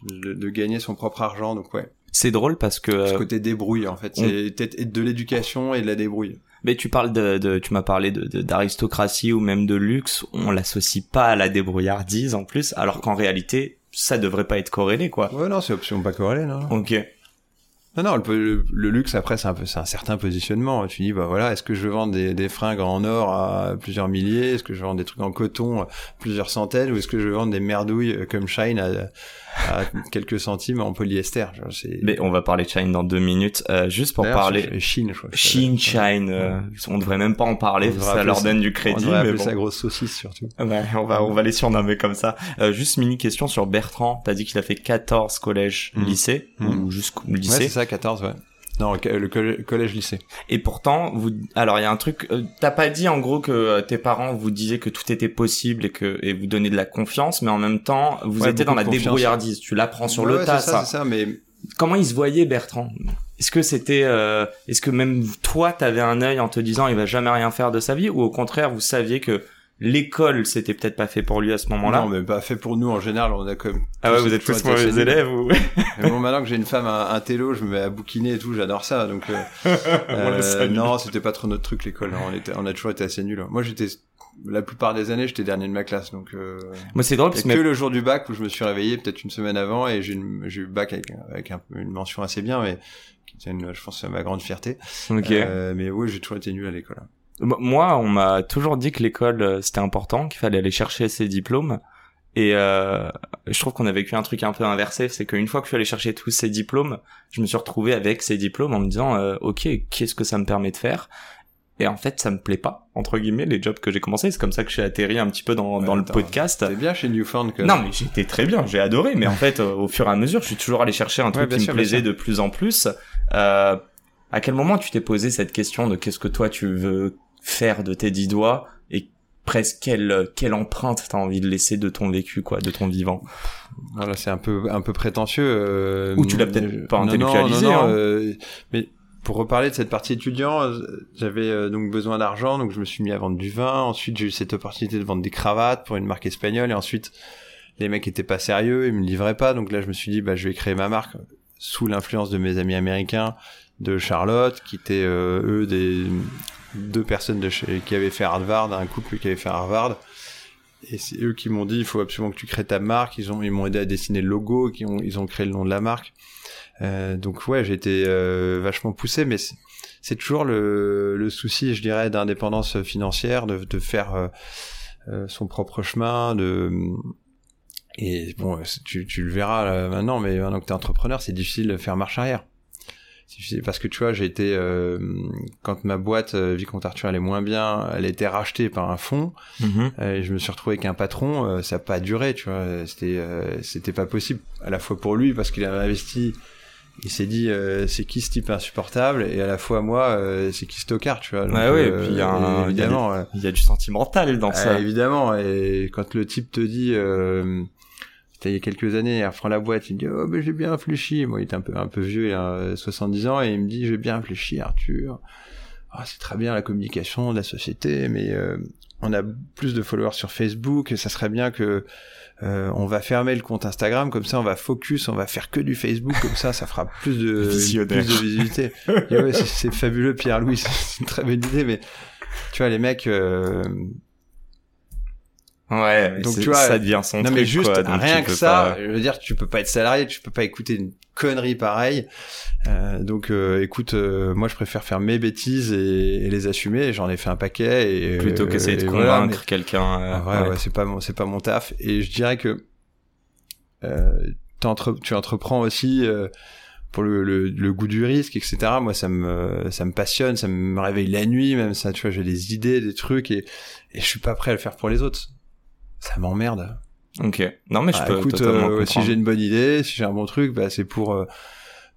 de, gagner son propre argent. Donc ouais. C'est drôle parce que ce côté débrouille en fait, c'est de l'éducation et de la débrouille. Mais tu parles de, de tu m'as parlé de d'aristocratie ou même de luxe, on l'associe pas à la débrouillardise en plus, alors qu'en réalité ça devrait pas être corrélé, quoi. Ouais, non, c'est option pas corrélé, non. Ok. Non, non, le, le, luxe après c'est un peu c'est un certain positionnement. Tu dis bah voilà, est-ce que je vendre des, des fringues en or à plusieurs milliers, est-ce que je vendre des trucs en coton à plusieurs centaines, ou est-ce que je vendre des merdouilles comme Shine à, à quelques centimes en polyester Mais on va parler de Shine dans deux minutes, euh, juste pour parler. Chine, je crois. Chine, Shine, euh, on devrait même pas en parler, ça leur donne du crédit. On mais bon. sa grosse saucisse surtout. Ouais, on va on va les surnommer comme ça. Euh, juste mini question sur Bertrand. T'as dit qu'il a fait 14 collèges, mmh. lycées mmh. ou jusqu'au lycée. Ouais, c'est ça, 14, ouais. Non, le collège-lycée. Et pourtant, vous, alors il y a un truc, euh, t'as pas dit en gros que euh, tes parents vous disaient que tout était possible et que et vous donnaient de la confiance, mais en même temps, vous étiez dans la débrouillardise. Tu l'apprends sur le tas, ça. ça. mais comment il se voyait Bertrand? Est-ce que c'était, euh, est-ce que même toi, t'avais un œil en te disant il va jamais rien faire de sa vie, ou au contraire, vous saviez que l'école c'était peut-être pas fait pour lui à ce moment-là. Non, mais pas fait pour nous en général. On a comme ah ouais, vous êtes tous mauvais élèves ou bon, maintenant que j'ai une femme, un, télo, je me mets à bouquiner et tout. J'adore ça. Donc euh, euh non, c'était pas trop notre truc l'école. On était, on a toujours été assez nuls. Moi, j'étais la plupart des années, j'étais dernier de ma classe. Donc euh, moi, c'est drôle parce que le jour du bac où je me suis réveillé peut-être une semaine avant et j'ai eu le bac avec, avec une mention assez bien, mais qui une, je pense, ma grande fierté. Ok. Euh, mais oui, j'ai toujours été nul à l'école. Moi, on m'a toujours dit que l'école euh, c'était important, qu'il fallait aller chercher ses diplômes. Et euh, je trouve qu'on a vécu un truc un peu inversé, c'est qu'une fois que je suis allé chercher tous ces diplômes, je me suis retrouvé avec ces diplômes en me disant euh, ok qu'est-ce que ça me permet de faire? Et en fait ça me plaît pas entre guillemets les jobs que j'ai commencé c'est comme ça que j'ai atterri un petit peu dans, dans le podcast. c'est bien chez Newfound que non mais j'étais très bien j'ai adoré. Mais en fait au fur et à mesure je suis toujours allé chercher un truc qui me plaisait de plus en plus. Euh, à quel moment tu t'es posé cette question de qu'est-ce que toi tu veux faire de tes dix doigts et presque quelle quelle empreinte t'as envie de laisser de ton vécu quoi de ton vivant voilà c'est un peu un peu prétentieux euh, ou tu l'as peut-être pas intellectualisé non, non, hein. euh, mais pour reparler de cette partie étudiant euh, j'avais donc besoin d'argent donc je me suis mis à vendre du vin ensuite j'ai eu cette opportunité de vendre des cravates pour une marque espagnole et ensuite les mecs étaient pas sérieux ils me livraient pas donc là je me suis dit bah je vais créer ma marque sous l'influence de mes amis américains de Charlotte qui étaient eux des deux personnes de chez, qui avaient fait Harvard, un couple qui avait fait Harvard. Et c'est eux qui m'ont dit, il faut absolument que tu crées ta marque. Ils ont, ils m'ont aidé à dessiner le logo, ils ont créé le nom de la marque. Euh, donc ouais, j'ai été euh, vachement poussé, mais c'est toujours le, le souci, je dirais, d'indépendance financière, de, de faire euh, euh son propre chemin, de et bon, tu, tu le verras maintenant, mais maintenant que tu es entrepreneur, c'est difficile de faire marche arrière parce que tu vois j'ai été euh, quand ma boîte euh, Vicomte Arthur allait moins bien elle a été rachetée par un fonds. Mhm. euh, et je me suis retrouvé avec un patron euh, ça n'a pas duré tu vois. C'était c'était pas possible à la fois pour lui parce qu'il avait investi. Il s'est dit c'est qui ce type insupportable? Et à la fois moi c'est qui Stockard tu vois? Donc, ouais, ouais, et puis il y a évidemment il y a, du sentimental dans ça. Évidemment et quand le type te dit il y a quelques années, il reprend la boîte, il me dit oh ben j'ai bien réfléchi. Moi il était un peu un peu vieux, il a 70 ans et il me dit j'ai bien réfléchi Arthur. Ah, c'est très bien la communication de la société, mais euh, on a plus de followers sur Facebook, et ça serait bien que euh, on va fermer le compte Instagram, comme ça on va focus, on va faire que du Facebook, comme ça ça fera plus de plus de visibilité. ouais, c'est fabuleux Pierre Louis, c'est une très bonne idée, mais tu vois les mecs. Euh, Ouais, donc tu vois, ça devient son non, mais juste rien que ça, je veux dire, tu peux pas être salarié, tu peux pas écouter une connerie pareille. Euh, donc, euh, écoute, euh, moi, je préfère faire mes bêtises et, les assumer. J'en ai fait un paquet et plutôt qu'essayer de convaincre quelqu'un. Euh, ouais, ouais, c'est pas mon, c'est pas mon taf. Et je dirais que tu entreprends aussi pour le, le, le, goût du risque, etc. Moi, ça me, ça me passionne, ça me réveille la nuit, même ça. Tu vois, j'ai des idées, des trucs, et, et je suis pas prêt à le faire pour les autres ça m'emmerde. Ok. Non mais je ah, peux écoute, euh, si j'ai une bonne idée, si j'ai un bon truc, bah c'est pour euh,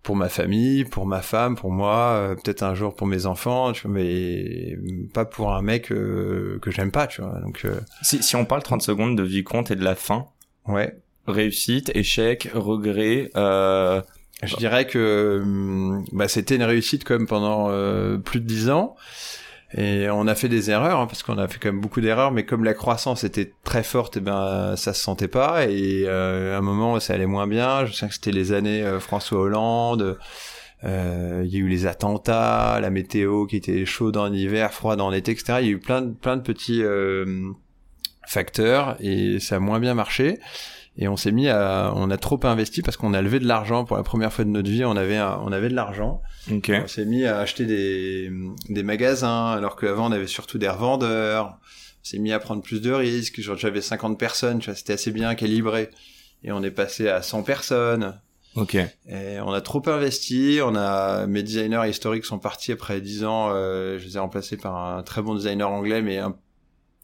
pour ma famille, pour ma femme, pour moi, euh, peut-être un jour pour mes enfants, tu vois, mais pas pour un mec que j'aime pas, tu vois. Donc si si on parle 30 secondes de Vicomte et de la fin. Ouais. Réussite, échec, regret. Je dirais que hum, bah, c'était une réussite comme pendant plus de 10 ans. Et on a fait des erreurs, hein, parce qu'on a fait quand même beaucoup d'erreurs, mais comme la croissance était très forte, et eh ben ça se sentait pas. Et euh, à un moment, ça allait moins bien. Je sais que c'était les années euh, François Hollande. Euh, il y a eu les attentats, la météo qui était chaude en hiver, froide en été, etc. Il y a eu plein plein de petits facteurs et ça a moins bien marché. Et on s'est mis à, on a trop investi parce qu'on a levé de l'argent pour la première fois de notre vie. On avait, on avait de l'argent. Ok. On s'est mis à acheter des, des magasins, alors qu'avant on avait surtout des revendeurs. On s'est mis à prendre plus de risques. Genre j'avais 50 personnes, tu vois, c'était assez bien calibré. Et on est passé à 100 personnes. Ok. Et on a trop investi. On a mes designers historiques sont partis après 10 ans. Euh, je les ai remplacés par un très bon designer anglais, mais un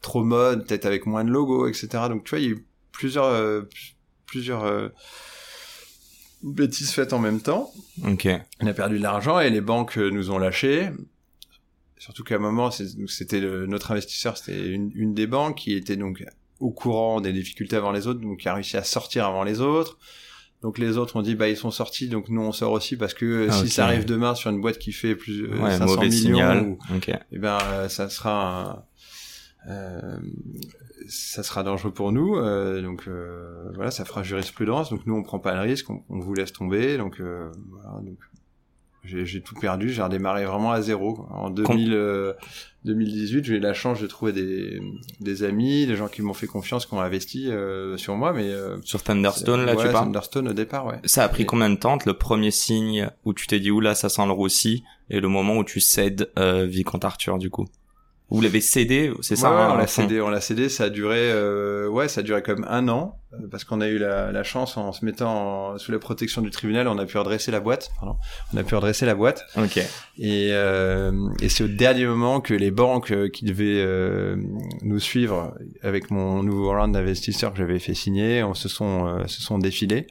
trop mode, peut-être avec moins de logos, etc. Donc tu vois, il y a eu plusieurs euh, plusieurs euh, bêtises faites en même temps. Ok. On a perdu de l'argent et les banques euh, nous ont lâchés. Surtout qu'à un moment, c'était notre investisseur, c'était une, une des banques qui était donc au courant des difficultés avant les autres, donc qui a réussi à sortir avant les autres. Donc les autres ont dit bah ils sont sortis, donc nous on sort aussi parce que Ah, si ça arrive demain sur une boîte qui fait plus Ouais, 500 mauvais millions, ou- Ok. eh ben euh, ça sera un- euh, ça sera dangereux pour nous euh, donc euh, voilà ça fera jurisprudence donc nous on prend pas le risque on, on vous laisse tomber donc euh, voilà donc j'ai tout perdu j'ai redémarré vraiment à zéro en 2000, euh, 2018 j'ai eu la chance de trouver des, des amis des gens qui m'ont fait confiance qui ont investi sur moi mais Sur Thunderstone, là, ouais, tu parles Thunderstone au départ ouais. Ça a pris Et- combien de temps le premier signe où tu t'es dit oula ça sent le roussi et le moment où tu cèdes Vicomte Arthur du coup? Vous l'avez cédé, c'est ça Ouais, hein, on l'a cédé, on l'a cédé, ça a duré, euh, ouais, ça a duré comme un an, parce qu'on a eu la, la chance en se mettant en- sous la protection du tribunal, on a pu redresser la boîte, pardon, on a pu redresser la boîte, Ok. et, euh, et c'est au dernier moment que les banques euh, qui devaient euh, nous suivre avec mon nouveau round d'investisseurs que j'avais fait signer, on se sont euh, se sont défilés,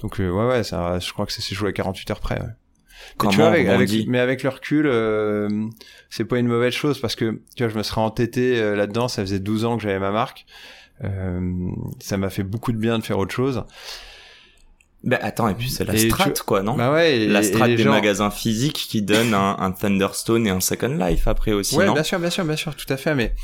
donc euh, ouais ouais, ça, je crois que ça s'est joué à 48 heures près. Ouais. Mais Comment tu vois, avec, mais avec le recul, euh, c'est pas une mauvaise chose parce que tu vois, je me serais entêté euh, là-dedans. Ça faisait 12 ans que j'avais ma marque. Euh, ça m'a fait beaucoup de bien de faire autre chose. Ben attends, et puis c'est la Et strat tu- quoi, non? Bah ouais. Et, La strat des gens- magasins physiques qui donne un, un Thunderstone et un Second Life après aussi, Ouais, non? bien sûr, bien sûr, bien sûr, tout à fait. Mais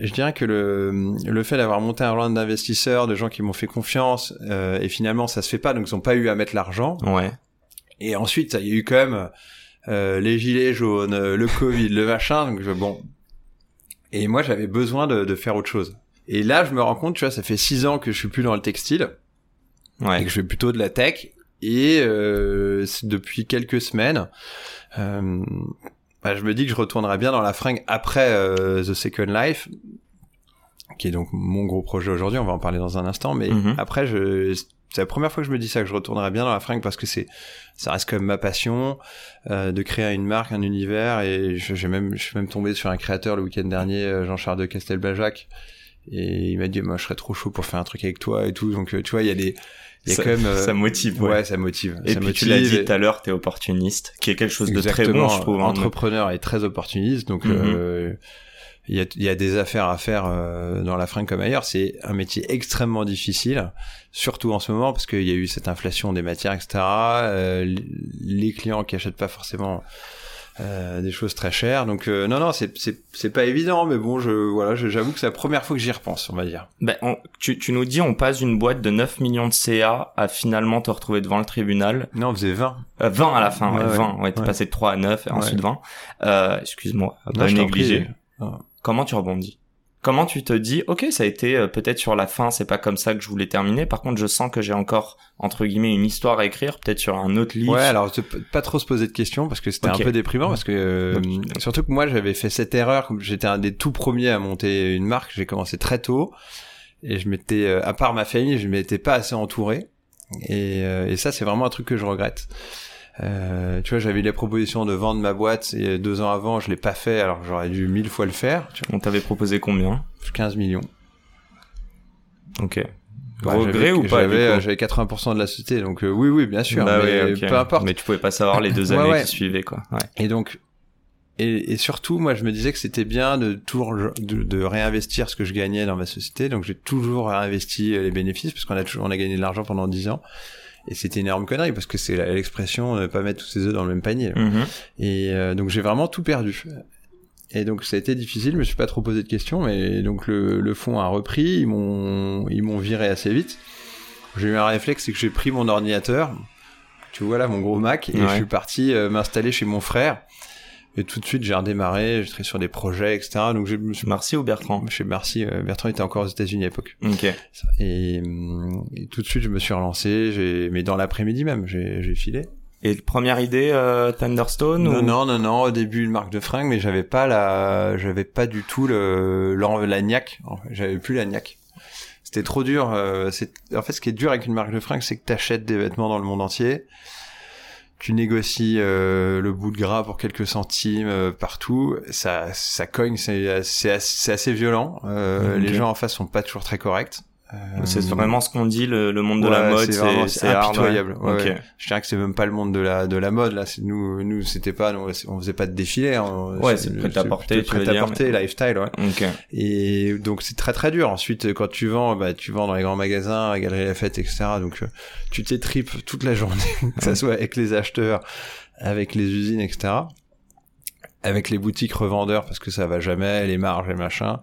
je dirais que le le fait d'avoir monté un round d'investisseurs, de gens qui m'ont fait confiance, euh, et finalement ça se fait pas, donc ils ont pas eu à mettre l'argent. Ouais. Et ensuite, il y a eu quand même euh, les gilets jaunes, le Covid, le machin. Donc je, bon. Et moi, j'avais besoin de, de faire autre chose. Et là, je me rends compte, tu vois, ça fait six ans que je suis plus dans le textile et Ouais. que je fais plutôt de la tech. Et euh, depuis quelques semaines, euh, bah, je me dis que je retournerai bien dans la fringue après euh, The Second Life, qui est donc mon gros projet aujourd'hui. On va en parler dans un instant. Mais Mhm. après, je, c'est la première fois que je me dis ça, que je retournerai bien dans la fringue parce que c'est, ça reste quand même ma passion euh, de créer une marque, un univers. Et je- j'ai même, je suis même tombé sur un créateur le week-end dernier, euh, Jean-Charles de Castelbajac. Et il m'a dit, moi, je serais trop chaud pour faire un truc avec toi et tout. Donc, euh, tu vois, il y a des, il y a ça, quand même, euh, ça motive. Ouais. ouais, ça motive. et ça puis tu motive l'as dit tout à l'heure, t'es opportuniste, qui est quelque chose de très bon, je trouve. hein. entrepreneur et très opportuniste, donc Mhm. euh, il y, a, y a des affaires à faire euh, dans la fringue comme ailleurs. C'est un métier extrêmement difficile, surtout en ce moment parce qu'il y a eu cette inflation des matières, etc. Euh, les clients qui achètent pas forcément euh, des choses très chères, donc euh, non non c'est c'est c'est pas évident, mais bon je voilà j'avoue que c'est la première fois que j'y repense, on va dire. Ben, on- tu, tu nous dis, on passe d'une boîte de 9 millions de CA à finalement te retrouver devant le tribunal. Non, on faisait 20. Euh, 20 à la fin, ouais, Ouais, ouais. 20. Ouais, t'es passé de 3 à 9 et ensuite 20. Euh, excuse-moi, pas négligé. Comment tu rebondis? Comment tu te dis, ok, ça a été euh, peut-être sur la fin, c'est pas comme ça que je voulais terminer. Par contre, je sens que j'ai encore entre guillemets une histoire à écrire, peut-être sur un autre livre. Ouais, alors pas trop se poser de questions parce que c'était un peu déprimant parce que euh, surtout que moi j'avais fait cette erreur, j'étais un des tout premiers à monter une marque, j'ai commencé très tôt et je m'étais, euh, à part ma famille, je m'étais pas assez entouré et, euh, et ça c'est vraiment un truc que je regrette. Euh, tu vois, j'avais eu la proposition de vendre ma boîte et deux ans avant, je l'ai pas fait alors j'aurais dû mille fois le faire. Tu On t'avait proposé combien? Vois, 15 millions. Ok. Ouais, Regret ou pas J'avais, du coup? euh, j'avais 80% de la société, donc euh, oui, oui, bien sûr. Bah mais oui, ok. peu importe. Mais tu pouvais pas savoir les deux années ouais. qui suivaient, quoi. Ouais. Et donc, et, et surtout, moi, je me disais que c'était bien de toujours de, de réinvestir ce que je gagnais dans ma société. Donc, j'ai toujours réinvesti les bénéfices parce qu'on a toujours, on a gagné de l'argent pendant 10 ans. Et c'était une énorme connerie parce que c'est l'expression ne pas mettre tous ses œufs dans le même panier. Mhm. Et euh, donc, j'ai vraiment tout perdu. Et donc, ça a été difficile. Je me suis pas trop posé de questions, mais donc le, le fonds a repris. Ils m'ont, ils m'ont viré assez vite. J'ai eu un réflexe, c'est que j'ai pris mon ordinateur. Tu vois là, mon gros Mac, et Ouais. je suis parti euh, m'installer chez mon frère Et tout de suite, j'ai redémarré, travaillé sur des projets, etc. Donc, je me suis Merci ou Bertrand? chez Merci. euh, Bertrand était encore aux États-Unis à l'époque. Ok. Et, et tout de suite, je me suis relancé. Mais dans l'après-midi même, j'ai, filé. Et première idée, euh, Thunderstone Non, ou... non, non, non. Au début, une marque de fringues, mais j'avais pas la, j'avais pas du tout le, la niaque. J'avais plus la niaque. C'était trop dur. euh, en fait, ce qui est dur avec une marque de fringues, c'est que t'achètes des vêtements dans le monde entier. Tu négocies euh, le bout de gras pour quelques centimes euh, partout. Ça, ça cogne. C'est, c'est, assez, assez violent. Euh, Ok. Les gens en face sont pas toujours très corrects. Euh, C'est vraiment ce qu'on dit, le, le monde de la mode, c'est impitoyable. ouais. Ouais, Ok. ouais. Je dirais que c'est même pas le monde de la de la mode là. Nous, nous c'était pas, on faisait pas de défilé. hein. Ouais, c'est prêt-à-porter, tu veux dire, prêt-à-porter, lifestyle. Ouais. Ok. Et donc c'est très très dur. Ensuite, quand tu vends, bah tu vends dans les grands magasins, à Galerie Lafayette, etc. Donc euh, tu t'étripes toute la journée, que ça soit avec les acheteurs, avec les usines, etc. Avec les boutiques revendeurs parce que ça va jamais, les marges et machin.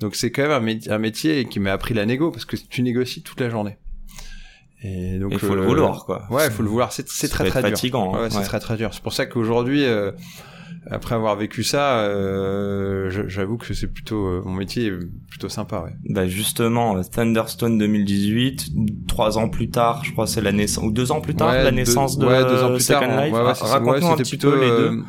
Donc c'est quand même un, mé- un métier qui m'a appris la négo parce que tu négocies toute la journée. Et donc Il faut le euh, vouloir, quoi. Ouais, il faut le vouloir. C'est c'est très très être dur. fatigant, hein. Ouais, c'est Ouais. très très dur. C'est pour ça qu'aujourd'hui, euh, après avoir vécu ça, euh, j'avoue que c'est plutôt euh, mon métier est plutôt sympa. Ouais. Bah justement, euh, Thunderstone 2018, trois ans plus tard, je crois c'est la naissance, ou deux ans plus tard, Ouais, la deux- naissance de ouais, deux ans plus Second tard. Life. ouais, ouais, Ah, Raconte-nous un petit peu les euh, deux.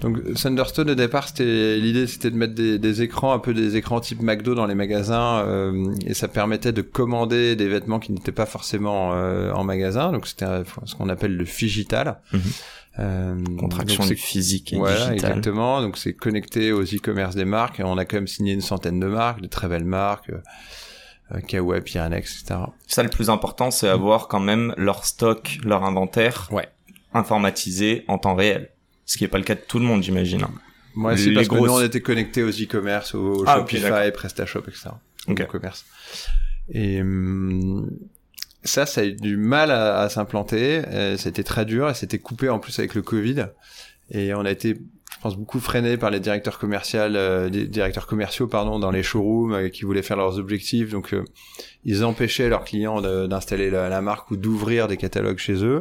Donc Thunderstone au départ, c'était l'idée, c'était de mettre des, des écrans, un peu des écrans type McDo dans les magasins, euh, et ça permettait de commander des vêtements qui n'étaient pas forcément euh, en magasin. Donc c'était ce qu'on appelle le figital. Mhm. Euh, Contraction donc du c'est- physique et Voilà, digital. exactement. Donc c'est connecté aux e-commerce des marques. Et on a quand même signé une centaine de marques, de très belles marques, euh, euh, Kawa, Pyrenex, etc. Ça, le plus important, c'est avoir quand même leur stock, leur inventaire Ouais. informatisé en temps réel. Ce qui est pas le cas de tout le monde, j'imagine. Moi, Les c'est parce que nous, on était connectés aux e-commerce, aux Ah, Shopify. PrestaShop, etc. Ok. Au commerce. Et hum, ça, ça a eu du mal à, à s'implanter. Euh, C'était très dur et c'était coupé en plus avec le Covid. Et on a été, je pense, beaucoup freiné par les directeurs commerciaux, euh, des directeurs commerciaux, pardon, dans les showrooms euh, qui voulaient faire leurs objectifs. Donc, euh, ils empêchaient leurs clients d'installer la, la marque ou d'ouvrir des catalogues chez eux.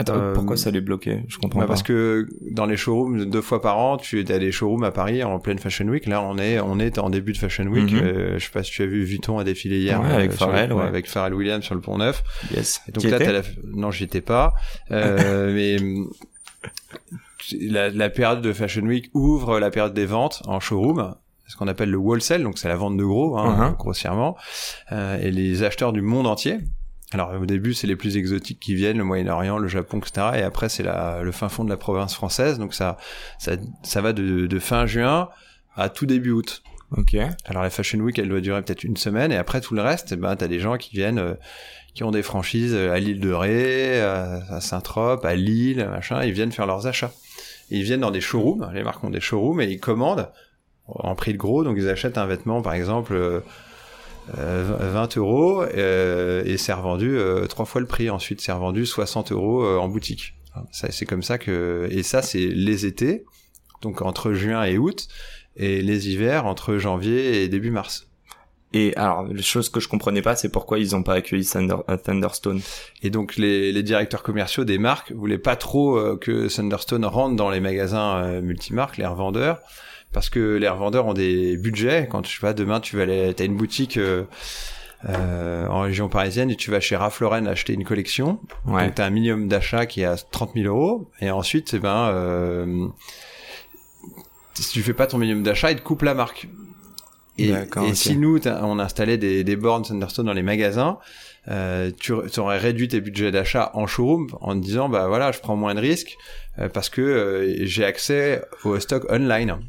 Attends, Euh, pourquoi ça les bloquait? Je comprends Ouais, pas. parce que dans les showrooms, deux fois par an, tu as des showrooms à Paris en pleine Fashion Week. Là, on est, on est en début de Fashion Week. Mhm. Euh, je sais pas si tu as vu Vuitton a défilé hier. Ouais, avec le- Pharrell, ouais. Avec Pharrell Williams sur le Pont Neuf. Yes. Et donc là, t'as la... non, j'y étais pas. Euh, mais la, la période de Fashion Week ouvre la période des ventes en showroom. Ce qu'on appelle le wholesale, donc c'est la vente de gros, hein, Mhm. grossièrement. Euh, et les acheteurs du monde entier. Alors au début, c'est les plus exotiques qui viennent, le Moyen-Orient, le Japon, etc. Et après, c'est le fin fond de la province française. Donc ça, ça, ça va de, de fin juin à tout début août. Ok. Alors la Fashion Week, elle doit durer peut-être une semaine, et après tout le reste, eh ben t'as des gens qui viennent, euh, qui ont des franchises euh, à l'île de Ré, à, à Saint-Trope, à Lille, machin, ils viennent faire leurs achats. Et ils viennent dans des showrooms, les marques ont des showrooms, et ils commandent en prix de gros, donc ils achètent un vêtement, par exemple, euh, euh, 20 euros, euh, et c'est revendu euh, trois fois le prix. Ensuite, c'est revendu 60 euros euh, en boutique. Ça, c'est comme ça que, et ça, c'est les étés, donc entre juin et août, et les hivers entre janvier et début mars. Et alors, la chose que je comprenais pas, c'est pourquoi ils ont pas accueilli Thunder- euh, Thunderstone. Et donc les, les directeurs commerciaux des marques voulaient pas trop euh, que Thunderstone rentre dans les magasins euh, multimarques, les revendeurs, parce que les revendeurs ont des budgets. Quand tu vas demain, tu vas aller, t'as une boutique euh, euh, en région parisienne et tu vas chez Ralph Lauren acheter une collection. Ouais. Donc t'as un minimum d'achat qui est à 30 000 euros et ensuite, eh ben, euh, si tu fais pas ton minimum d'achat, ils te coupent la marque. Et, si nous, on installait des, des bornes Thunderstone dans les magasins, euh, tu, aurais réduit tes budgets d'achat en showroom en te disant, bah voilà, je prends moins de risques parce que j'ai accès au stock online.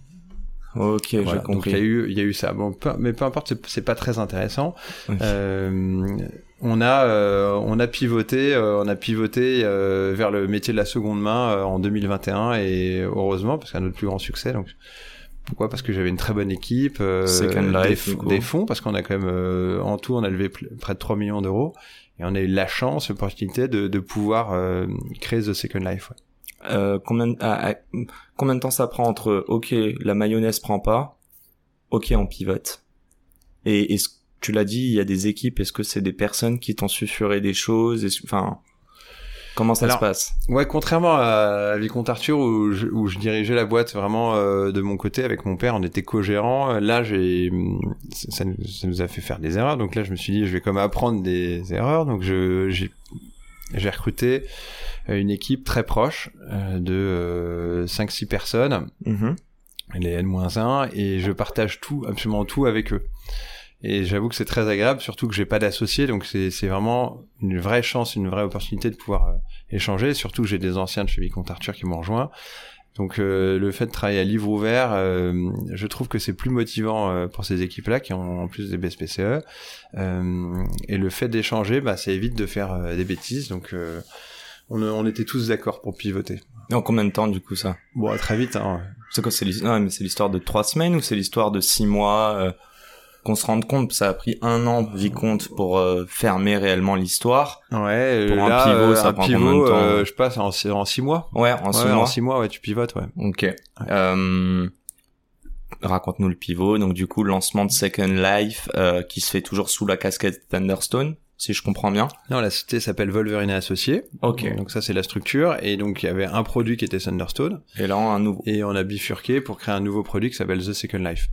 Ok, Voilà, j'ai donc compris. il y a eu, il y a eu ça. Bon, peu- mais peu importe, c'est- pas très intéressant. Euh, on a, euh, on a pivoté, euh, on a pivoté vers le métier de la seconde main en 2021 et heureusement parce que c'est notre plus grand succès. Donc pourquoi? Parce que j'avais une très bonne équipe, Second des, des fonds parce qu'on a quand même en tout on a levé près de 3 millions d'euros et on a eu la chance, l'opportunité de, de pouvoir créer The Second Life. ouais. Euh, combien, de- combien de temps ça prend entre ok la mayonnaise prend pas, ok on pivote. Et est-ce tu l'as dit, il y a des équipes. Est-ce que c'est des personnes qui t'ont susurré des choses Enfin, Comment ça Alors, se passe? Ouais, contrairement à Vicomte Arthur où je, où je dirigeais la boîte vraiment euh, de mon côté avec mon père, on était co-gérants. Là, j'ai ça, nous- ça nous a fait faire des erreurs. Donc là, je me suis dit, je vais comme apprendre des erreurs. Donc je j'ai j'ai recruté euh, une équipe très proche euh, de euh, 5-6 personnes, Mhm. les N-1, et je partage tout, absolument tout avec eux. Et j'avoue que c'est très agréable, surtout que j'ai pas d'associés, donc c'est c'est vraiment une vraie chance, une vraie opportunité de pouvoir euh, échanger, surtout que j'ai des anciens de chez Vicomte Arthur qui m'ont rejoint. Donc euh, le fait de travailler à livre ouvert, euh, je trouve que c'est plus motivant euh, pour ces équipes-là qui ont en plus des BSPCE. Euh, et le fait d'échanger, bah, ça évite de faire des bêtises. Donc euh, on, on était tous d'accord pour pivoter. Et en combien de temps du coup ça? Bon, très vite. Hein. C'est quoi C'est l'histoire de trois semaines ou c'est l'histoire de six mois euh, qu'on se rende compte Ça a pris un an Vicomte pour euh, fermer réellement l'histoire. Ouais, Pour un pivot, euh, ça un prend pivot, combien de temps euh, je passe en, six- en six mois. Ouais, en six mois. En six mois, ouais, tu pivotes, ouais. Ok. Euh, Raconte-nous le pivot. Donc du coup, lancement de Second Life euh, qui se fait toujours sous la casquette Thunderstone, si je comprends bien. Non, la société s'appelle Wolverine et Associés. Ok. Donc ça, c'est la structure. Et donc, il y avait un produit qui était Thunderstone. Et là, un nouveau. Et on a bifurqué pour créer un nouveau produit qui s'appelle The Second Life.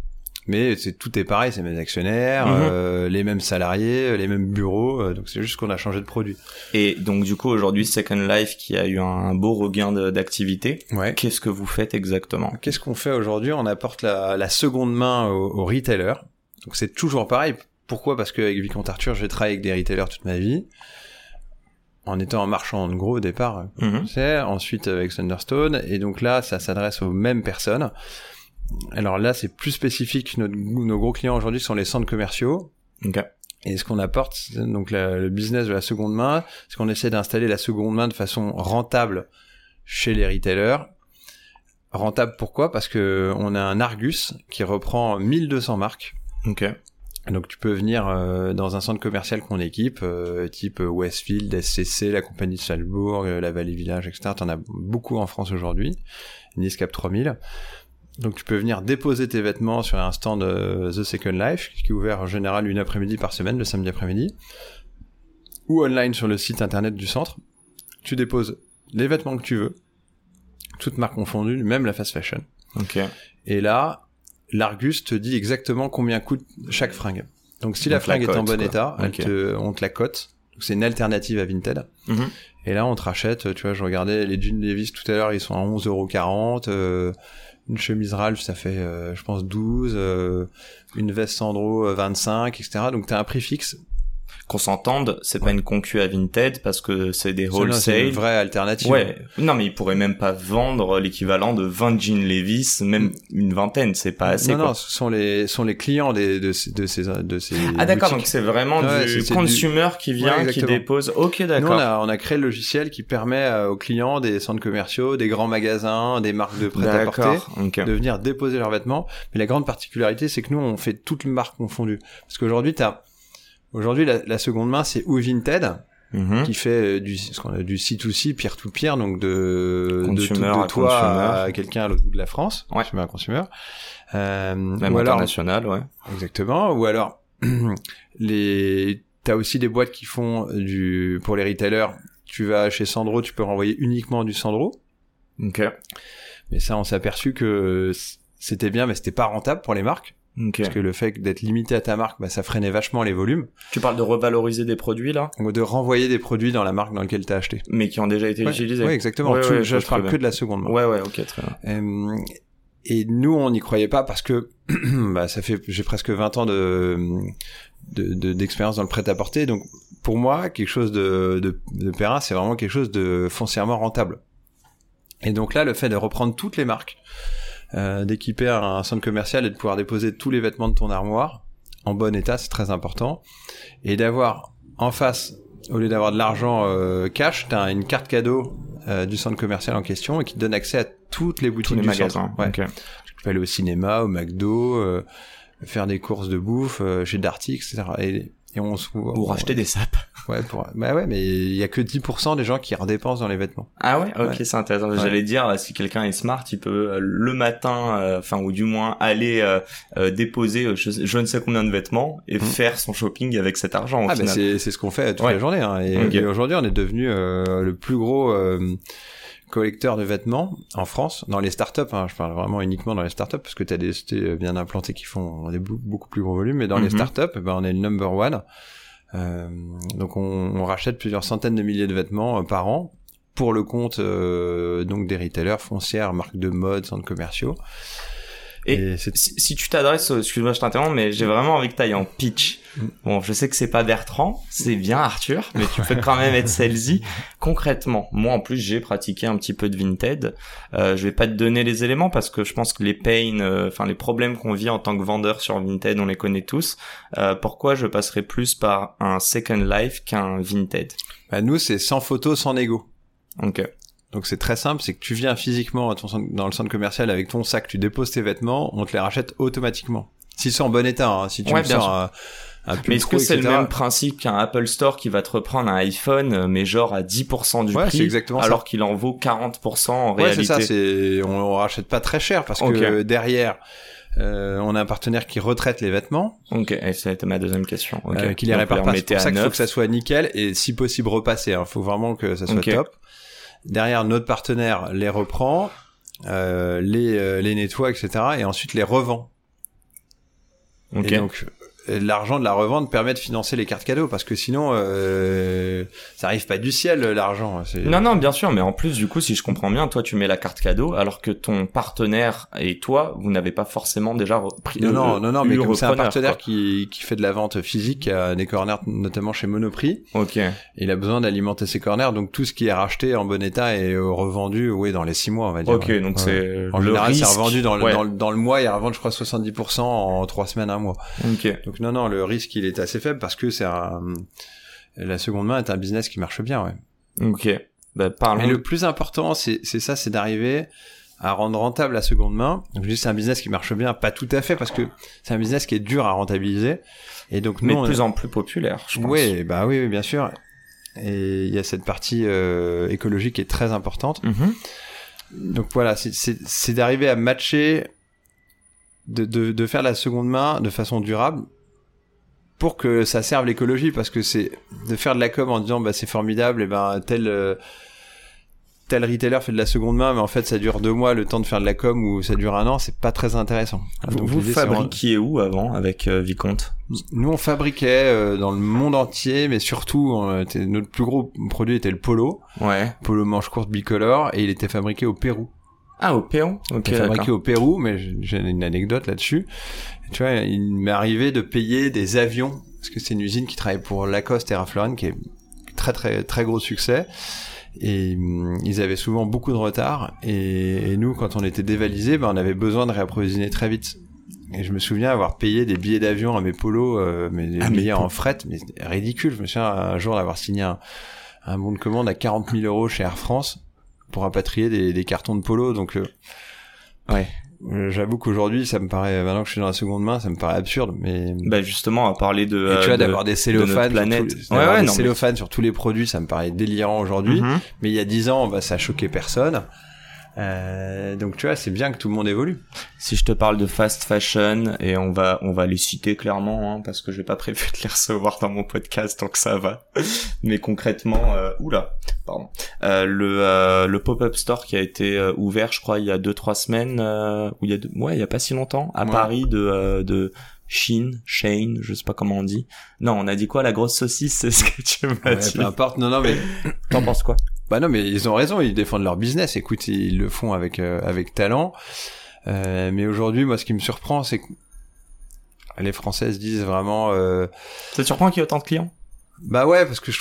Mais c'est tout est pareil, c'est les mêmes actionnaires, Mhm. euh, les mêmes salariés, les mêmes bureaux. euh, donc c'est juste qu'on a changé de produit. Et donc du coup, aujourd'hui, Second Life qui a eu un beau regain d'activité. Ouais. Qu'est-ce que vous faites exactement? Qu'est-ce qu'on fait aujourd'hui? On apporte la, la seconde main aux, aux retailers. Donc c'est toujours pareil. Pourquoi? Parce qu'avec Vicomte Arthur, j'ai travaillé avec des retailers toute ma vie. En étant un marchand de gros au départ, Mhm. tu sais, ensuite avec Thunderstone, et donc là, ça s'adresse aux mêmes personnes. Alors là, c'est plus spécifique. Nos gros clients aujourd'hui sont les centres commerciaux. Et ce qu'on apporte, c'est donc la- le business de la seconde main, c'est qu'on essaie d'installer la seconde main de façon rentable chez les retailers. Rentable pourquoi? Parce que on a un Argus qui reprend 1200 marques. Donc tu peux venir euh, dans un centre commercial qu'on équipe, euh, type Westfield, SCC, la compagnie de Salzbourg, euh, la Vallée Village, etc. T'en as beaucoup en France aujourd'hui, Nice Cap 3000. Donc tu peux venir déposer tes vêtements sur un stand euh, The Second Life, qui est ouvert en général une après-midi par semaine, le samedi après-midi, ou online sur le site internet du centre. Tu déposes les vêtements que tu veux, toutes marques confondues, même la fast fashion. Ok. Et là, l'Argus te dit exactement combien coûte chaque fringue. Donc si la fringue est en bon quoi. état, elle Ok. te, on te la cote. Donc c'est une alternative à Vinted. Mhm. Et là, on te rachète, tu vois, je regardais les jeans Levi's tout à l'heure, ils sont à 11,40€. Euh, une chemise Ralph, ça fait, euh, je pense, 12. euh, une veste Sandro, euh, 25, etc. Donc t'as un prix fixe. Qu'on s'entende, c'est pas une concu à Vinted parce que c'est des C'est c'est une wholesale. vraie alternative. Ouais. Non, mais ils pourraient même pas vendre l'équivalent de 20 jeans Levi's, même une vingtaine, c'est pas assez non, quoi. non, ce sont les, sont les clients des, de, ces- de ces, de ces Ah d'accord, donc c'est vraiment Ouais, du consumer qui vient, Ouais, qui dépose. Ok, Nous, d'accord. on a, on a créé le logiciel qui permet euh, aux clients des centres commerciaux, des grands magasins, des marques de prêt-à-porter D'accord. Ok. de venir déposer leurs vêtements. Mais la grande particularité, c'est que nous, on fait toutes les marques confondues. Parce qu'aujourd'hui, t'as, aujourd'hui, la, la seconde main, c'est ou Vinted, Mhm. qui fait euh, du, ce qu'on a du C2C, peer-to-peer, donc de, de, Consumer de à toi consumer. à quelqu'un à l'autre bout de la France. Ouais. Consumer à consumer. Euh, Même ou alors, international, ouais. Exactement. Ou alors, les, t'as aussi des boîtes qui font du, pour les retailers, tu vas chez Sandro, tu peux renvoyer uniquement du Sandro. Ok. Mais ça, on s'est aperçu que c'était bien, mais c'était pas rentable pour les marques. Ok. Parce que le fait d'être limité à ta marque, bah, ça freinait vachement les volumes. Tu parles de revaloriser des produits là, Donc, de renvoyer des produits dans la marque dans laquelle t'as acheté. mais qui ont déjà été Ouais, utilisés. ouais, exactement. Ouais, Tout- ouais, je, je parle que de la seconde main. Ouais, ouais, ok, très bien. Euh, et nous, on n'y croyait pas parce que bah, ça fait j'ai presque 20 ans de de- de- d'expérience dans le prêt-à-porter. Donc, pour moi, quelque chose de, de, de Perrin, c'est vraiment quelque chose de foncièrement rentable. Et donc là, le fait de reprendre toutes les marques, euh, d'équiper un centre commercial et de pouvoir déposer tous les vêtements de ton armoire en bon état, c'est très important. Et d'avoir en face, au lieu d'avoir de l'argent euh, cash, t'as une carte cadeau euh, du centre commercial en question et qui te donne accès à toutes les boutiques Tous les du magasins. centre. Ouais. Ok. Tu peux aller au cinéma, au McDo, euh, faire des courses de bouffe chez Darty, etc. Et, Et on se Ou racheter des sapes. Ouais, pour... bah ouais, mais il y a que 10% des gens qui redépensent dans les vêtements. Ah ouais, ok, c'est intéressant. J'allais dire, si quelqu'un est smart, il peut euh, le matin, euh, enfin ou du moins aller euh, déposer je, ne sais combien de vêtements et mm. faire son shopping avec cet argent. Au ah bah c'est c'est ce qu'on fait toute la journée. Hein. Et, aujourd'hui, on est devenu le plus gros collecteur de vêtements en France, dans les startups, hein, je parle vraiment uniquement dans les startups, parce que tu as des sociétés bien implantées qui font des beaucoup plus gros volumes, mais dans les mm-hmm. startups, eh ben, on est le number one. Euh, donc on, on, rachète plusieurs centaines de milliers de vêtements euh, par an pour le compte euh, donc des retailers, foncières, marques de mode, centres commerciaux. Et, si, tu t'adresses, excuse-moi, je t'interromps, mais j'ai vraiment envie que tu ailles en pitch. Bon, je sais que c'est pas Bertrand, c'est bien Arthur, mais tu peux quand même être celle-ci. Concrètement, moi en plus j'ai pratiqué un petit peu de Vinted. Euh, je vais pas te donner les éléments parce que je pense que les pains, euh, enfin les problèmes qu'on vit en tant que vendeur sur Vinted, on les connaît tous. Euh, pourquoi je passerai plus par un Second Life qu'un Vinted? Bah, Nous, c'est sans photo, sans négo. Ok. Donc c'est très simple, c'est que tu viens physiquement dans le centre commercial avec ton sac, tu déposes tes vêtements, on te les rachète automatiquement. S'ils sont en bon état, hein, si tu ouais, sors un, Mais est-ce que c'est le même principe qu'un Apple Store qui va te reprendre un iPhone, euh, mais genre à 10% du ouais, prix, exactement alors qu'il en vaut 40% en ouais, réalité c'est ça, c'est, on, on, rachète pas très cher parce que derrière, euh, on a un partenaire qui retraite les vêtements. Ok, et c'était ma deuxième question. Euh, qui les répare pas. C'est pour ça qu'il faut que ça soit nickel et si possible repasser. Il hein. faut vraiment que ça soit top. Derrière, notre partenaire les reprend, euh, les, euh, les nettoie, etc. et ensuite les revend. Okay. Et donc, l'argent de la revente permet de financer les cartes cadeaux parce que sinon euh, ça arrive pas du ciel l'argent. Non non bien sûr mais en plus du coup si je comprends bien toi tu mets la carte cadeau alors que ton partenaire et toi vous n'avez pas forcément déjà pris non non non non mais comme c'est un partenaire qui, qui fait de la vente physique à des corners notamment chez Monoprix. Ok. Il a besoin d'alimenter ses corners donc tout ce qui est racheté en bon état est revendu oui dans les six mois on va dire. Ok donc c'est en général c'est revendu dans le, dans, dans le mois il revend je crois 70% en trois semaines un mois. Ok. Donc non, non, le risque il est assez faible parce que c'est un... la seconde main est un business qui marche bien, ouais. Ok. Bah, parlons... Mais le plus important, c'est ça, c'est d'arriver à rendre rentable la seconde main. Donc je dis c'est un business qui marche bien, pas tout à fait parce que c'est un business qui est dur à rentabiliser. Et donc mais de plus en plus populaire, je pense. Oui, bah oui, bien sûr. Et il y a cette partie euh, écologique qui est très importante. Mm-hmm. Donc voilà, c'est d'arriver à matcher de, de, de, faire la seconde main de façon durable pour que ça serve l'écologie parce que c'est de faire de la com en disant bah c'est formidable et ben tel euh, tel retailer fait de la seconde main mais en fait ça dure deux mois le temps de faire de la com ou ça dure un an c'est pas très intéressant. Vous, vous fabriquiez où avant avec euh, Vicomte? Nous on fabriquait euh, dans le monde entier mais surtout notre plus gros produit était le polo. Ouais. Polo manche courte bicolore et il était fabriqué au Pérou ah, au Pérou Ok. Fabriqué au Pérou, mais j'ai une anecdote là-dessus. Tu vois, il m'est arrivé de payer des avions, parce que c'est une usine qui travaille pour Lacoste et Ralph qui est très très très gros succès. Et mm, ils avaient souvent beaucoup de retard. Et, nous, quand on était dévalisé, ben, on avait besoin de réapprovisionner très vite. Et je me souviens avoir payé des billets d'avion à mes polos, euh, mes ah, billets en fret, mais ridicule. Je me souviens un jour d'avoir signé un, un bon de commande à 40 000 euros chez Air France pour rapatrier des, des cartons de polo. Donc, euh, ouais. Euh, j'avoue qu'aujourd'hui, ça me paraît, maintenant que je suis dans la seconde main, ça me paraît absurde, mais. Bah, justement, à parler de. Et tu vois, d'avoir des cellophanes. Planète. ouais, ouais, des cellophanes sur tous les produits, ça me paraît délirant aujourd'hui. Mm-hmm. Mais il y a dix ans, bah, ça a choqué personne. Euh, donc tu vois, c'est bien que tout le monde évolue. Si je te parle de fast fashion et on va on va les citer clairement hein, parce que j'ai pas prévu de les recevoir dans mon podcast donc ça va. Mais concrètement, euh, oula, pardon, euh, le euh, le pop-up store qui a été euh, ouvert, je crois il y a deux trois semaines ou il y a deux, ouais il y a pas si longtemps à Paris de de Chine, Shane, je sais pas comment on dit. Non, on a dit quoi la grosse saucisse, c'est ce que tu m'as ouais, dit. Peu importe, non non mais t'en penses quoi? Bah non, mais ils ont raison, ils défendent leur business. Écoute, ils le font avec euh, avec talent. Euh, mais aujourd'hui, moi, ce qui me surprend, c'est que les Françaises disent vraiment. Euh... Ça te surprend qu'il y ait autant de clients? Bah ouais, parce que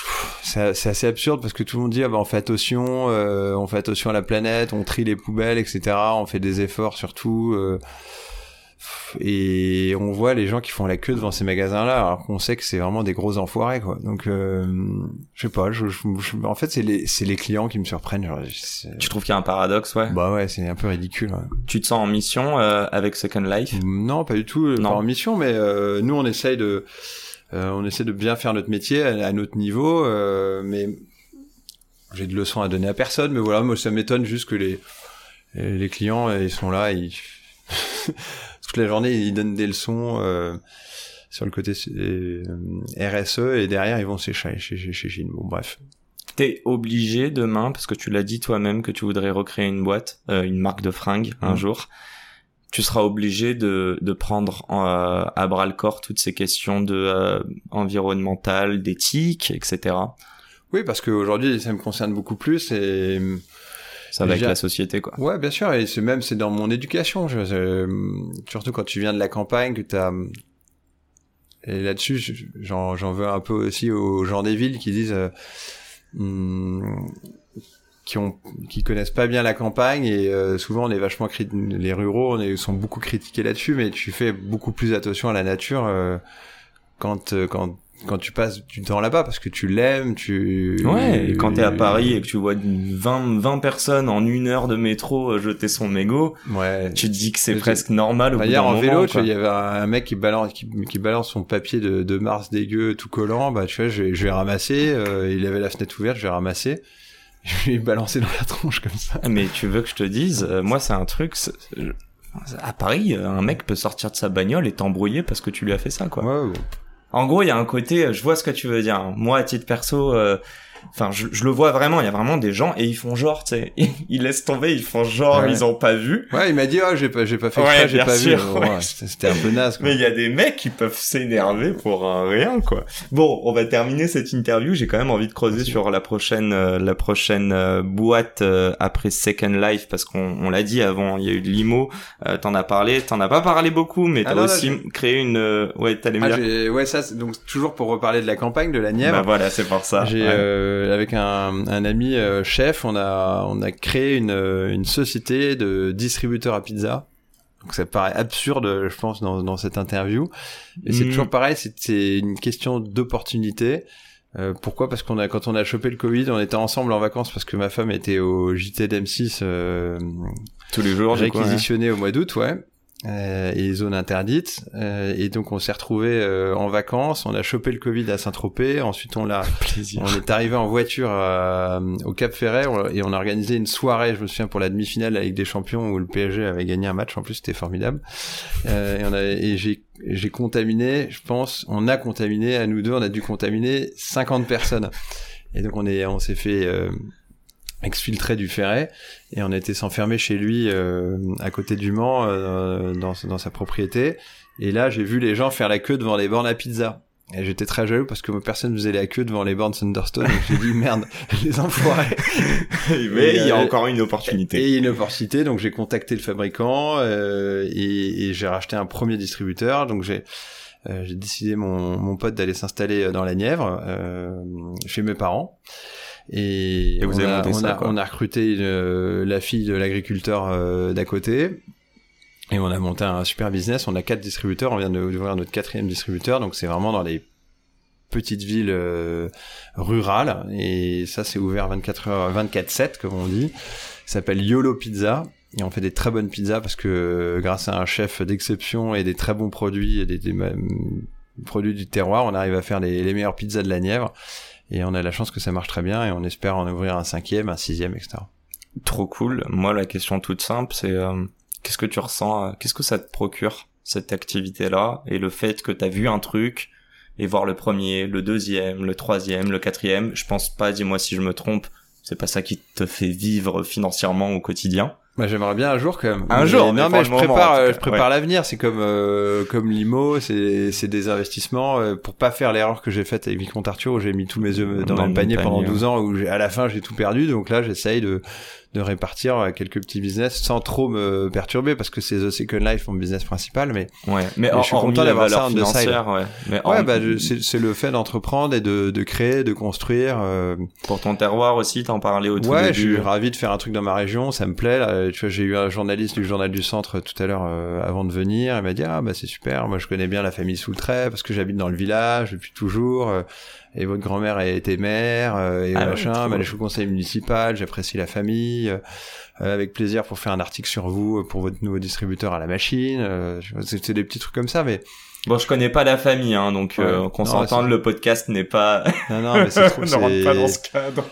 c'est assez absurde parce que tout le monde dit ah bah on fait attention, euh, on fait attention à la planète, on trie les poubelles, etc. On fait des efforts surtout. Euh, et on voit les gens qui font la queue devant ces magasins-là, alors qu'on sait que c'est vraiment des gros enfoirés, quoi. Donc, euh, je sais pas. Je, en fait, c'est les, c'est les clients qui me surprennent. Genre, tu trouves qu'il y a un paradoxe, ouais? Bah ouais, c'est un peu ridicule. Tu te sens en mission euh, avec Second Life? Non, pas du tout. Non. Pas en mission, mais euh, nous, on essaye de on essaie de bien faire notre métier à, notre niveau, mais j'ai de leçons à donner à personne. Mais voilà, moi ça m'étonne juste que les les clients ils sont là, ils toute la journée ils donnent des leçons sur le côté RSE et derrière ils vont chez chez chez Bon bref, t'es obligé demain, parce que tu l'as dit toi-même que tu voudrais recréer une boîte, euh, une marque de fringues un mm. jour, tu seras obligé de, de prendre euh, à bras le corps toutes ces questions de euh, environnementales, d'éthique, etc. Oui, parce qu'aujourd'hui, ça me concerne beaucoup plus et ça va avec la société, quoi. Ouais, bien sûr, et c'est même c'est dans mon éducation. Je, surtout quand tu viens de la campagne, que t'as et là-dessus, j'en veux un peu aussi aux gens des villes qui disent Hmm, qui ont qui connaissent pas bien la campagne et euh, souvent on est vachement les ruraux on est, sont beaucoup critiqués là-dessus mais tu fais beaucoup plus attention à la nature euh, quand euh, quand quand tu passes du temps là-bas parce que tu l'aimes, tu ouais. Et quand t'es à Paris et que tu vois 20 20 personnes en une heure de métro euh, jeter son mégot, ouais. Tu te dis que c'est presque normal. Au bah, hier en vélo, tu vois, il y avait un mec qui balance qui, qui balance son papier de, de mars dégueu tout collant. Bah tu vois, je, je vais ramasser. Euh, il avait la fenêtre ouverte, je vais ramasser. Je vais balancer dans la tronche comme ça. Mais tu veux que je te dise, euh, moi c'est un truc. À Paris, un mec peut sortir de sa bagnole et t'embrouiller parce que tu lui as fait ça, quoi. Ouais, en gros, il y a un côté, je vois ce que tu veux dire. Moi, à titre perso, euh, enfin je, je, le vois vraiment il y a vraiment des gens et ils font genre tu sais ils laissent tomber ils font genre ils ont pas vu. Ouais il m'a dit oh j'ai pas j'ai pas fait ouais, j'ai pas sûr, vu ouais. c'était un peu naze quoi. mais il y a des mecs qui peuvent s'énerver pour un rien quoi. Bon on va terminer cette interview. J'ai quand même envie de creuser sur la prochaine euh, la prochaine euh, boîte euh, après Second Life parce qu'on on l'a dit avant il y a eu de limo. T'en as parlé t'en as pas parlé beaucoup mais t'as ah aussi créé une ouais t'allais ah, ouais ça donc toujours pour reparler de la campagne de la Nièvre. Bah voilà c'est pour ça j'ai euh, avec un, un ami euh, chef, on a on a créé une, une société de distributeurs à pizza. Donc ça paraît absurde, je pense, dans, dans cette interview. Et c'est mm. toujours pareil, c'est une question d'opportunité. Euh, pourquoi? Parce qu'on a quand on a chopé le Covid, on était ensemble en vacances parce que ma femme était au JT d'M6 euh, tous les jours, réquisitionné au mois d'août, ouais euh, et zones interdites. Euh, et donc on s'est retrouvé euh, en vacances, on a chopé le Covid à Saint-Tropez, ensuite on l'a, on est arrivé en voiture au Cap Ferret et on a organisé une soirée, je me souviens pour la demi-finale avec des champions où le PSG avait gagné un match, en plus c'était formidable. et on a, et j'ai j'ai contaminé, je pense, on a contaminé à nous deux, on a dû contaminer 50 personnes. Et donc on est, on s'est fait exfiltré du Ferret et on était s'enfermer chez lui euh, à côté du Mans euh, dans, dans sa propriété. Et là j'ai vu les gens faire la queue devant les bornes à pizza. Et j'étais très jaloux parce que personne faisait la queue devant les bornes Thunderstone. Donc j'ai dit merde les enfoirés. Mais il y a encore une opportunité. et une opportunité. Donc j'ai contacté le fabricant euh, et, et j'ai racheté un premier distributeur. Donc j'ai j'ai décidé mon, mon pote d'aller s'installer dans la Nièvre chez mes parents et, on, a, on, a, on, a, recruté euh, la fille de l'agriculteur euh, d'à côté. Et on a monté un super business. On a quatre distributeurs. On vient d'ouvrir notre quatrième distributeur. Donc c'est vraiment dans les petites villes euh, rurales. Et ça, c'est ouvert 24 heures, 24-7, comme on dit. Ça s'appelle YOLO Pizza. Et on fait des très bonnes pizzas parce que grâce à un chef d'exception et des très bons produits et des, des, produits du terroir, on arrive à faire les, les meilleures pizzas de la Nièvre et on a la chance que ça marche très bien et on espère en ouvrir un cinquième, un sixième, etc. Trop cool. Moi, la question toute simple, c'est euh, qu'est-ce que tu ressens, euh, qu'est-ce que ça te procure cette activité-là et le fait que tu as vu un truc et voir le premier, le deuxième, le troisième, le quatrième. Je pense pas, dis-moi si je me trompe, c'est pas ça qui te fait vivre financièrement au quotidien. Bah, j'aimerais bien un jour quand même. Un jour. Non mais, je, prépare, je prépare l'avenir. C'est comme euh, comme l'IMO, c'est c'est des investissements euh, pour pas faire l'erreur que j'ai faite avec Vicomte Arthur où j'ai mis tous mes œufs dans, le panier, pendant 12 ans où à la fin j'ai tout perdu. Donc là j'essaye de de répartir quelques petits business sans trop me perturber parce que c'est The Second Life mon business principal mais ouais. Mais je suis content d'avoir ça en financière ouais. Mais ouais bah c'est le fait d'entreprendre et de, de créer de construire euh... pour ton terroir aussi t'en parlais au tout ouais je suis ravi de faire un truc dans ma région ça me plaît là, tu vois j'ai eu un journaliste du journal du centre tout à l'heure euh, avant de venir. Il m'a dit ah bah c'est super. Moi je connais bien la famille sous le trait parce que j'habite dans le village depuis toujours euh, et votre grand-mère était maire euh, et ah machin, bah, je suis conseil municipal, j'apprécie la famille, euh, avec plaisir pour faire un article sur vous, pour votre nouveau distributeur à la machine. Euh, c'est des petits trucs comme ça, mais Bon, je connais pas la famille, hein, donc euh, qu'on s'entende, le podcast n'est pas. non, non, mais c'est trop. ne rentre pas dans ce cadre.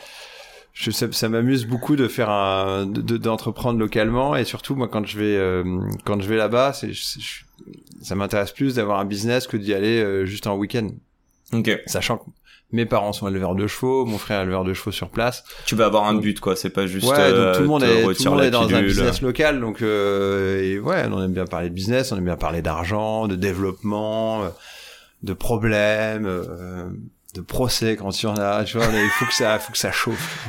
Je, ça, ça m'amuse beaucoup de faire un, d'entreprendre localement et surtout moi quand je vais euh, quand je vais là-bas, c'est, ça m'intéresse plus d'avoir un business que d'y aller euh, juste en week-end. Ok. Sachant que mes parents sont éleveurs de chevaux, mon frère est éleveur de chevaux sur place. Tu vas avoir un but, quoi. C'est pas juste. Ouais, donc tout le monde est, tout le monde est dans un business local, donc euh, et ouais, on aime bien parler de business, on aime bien parler d'argent, de développement, euh, de problèmes, euh, de procès quand il y en a. Tu vois, il faut que ça, faut que ça chauffe.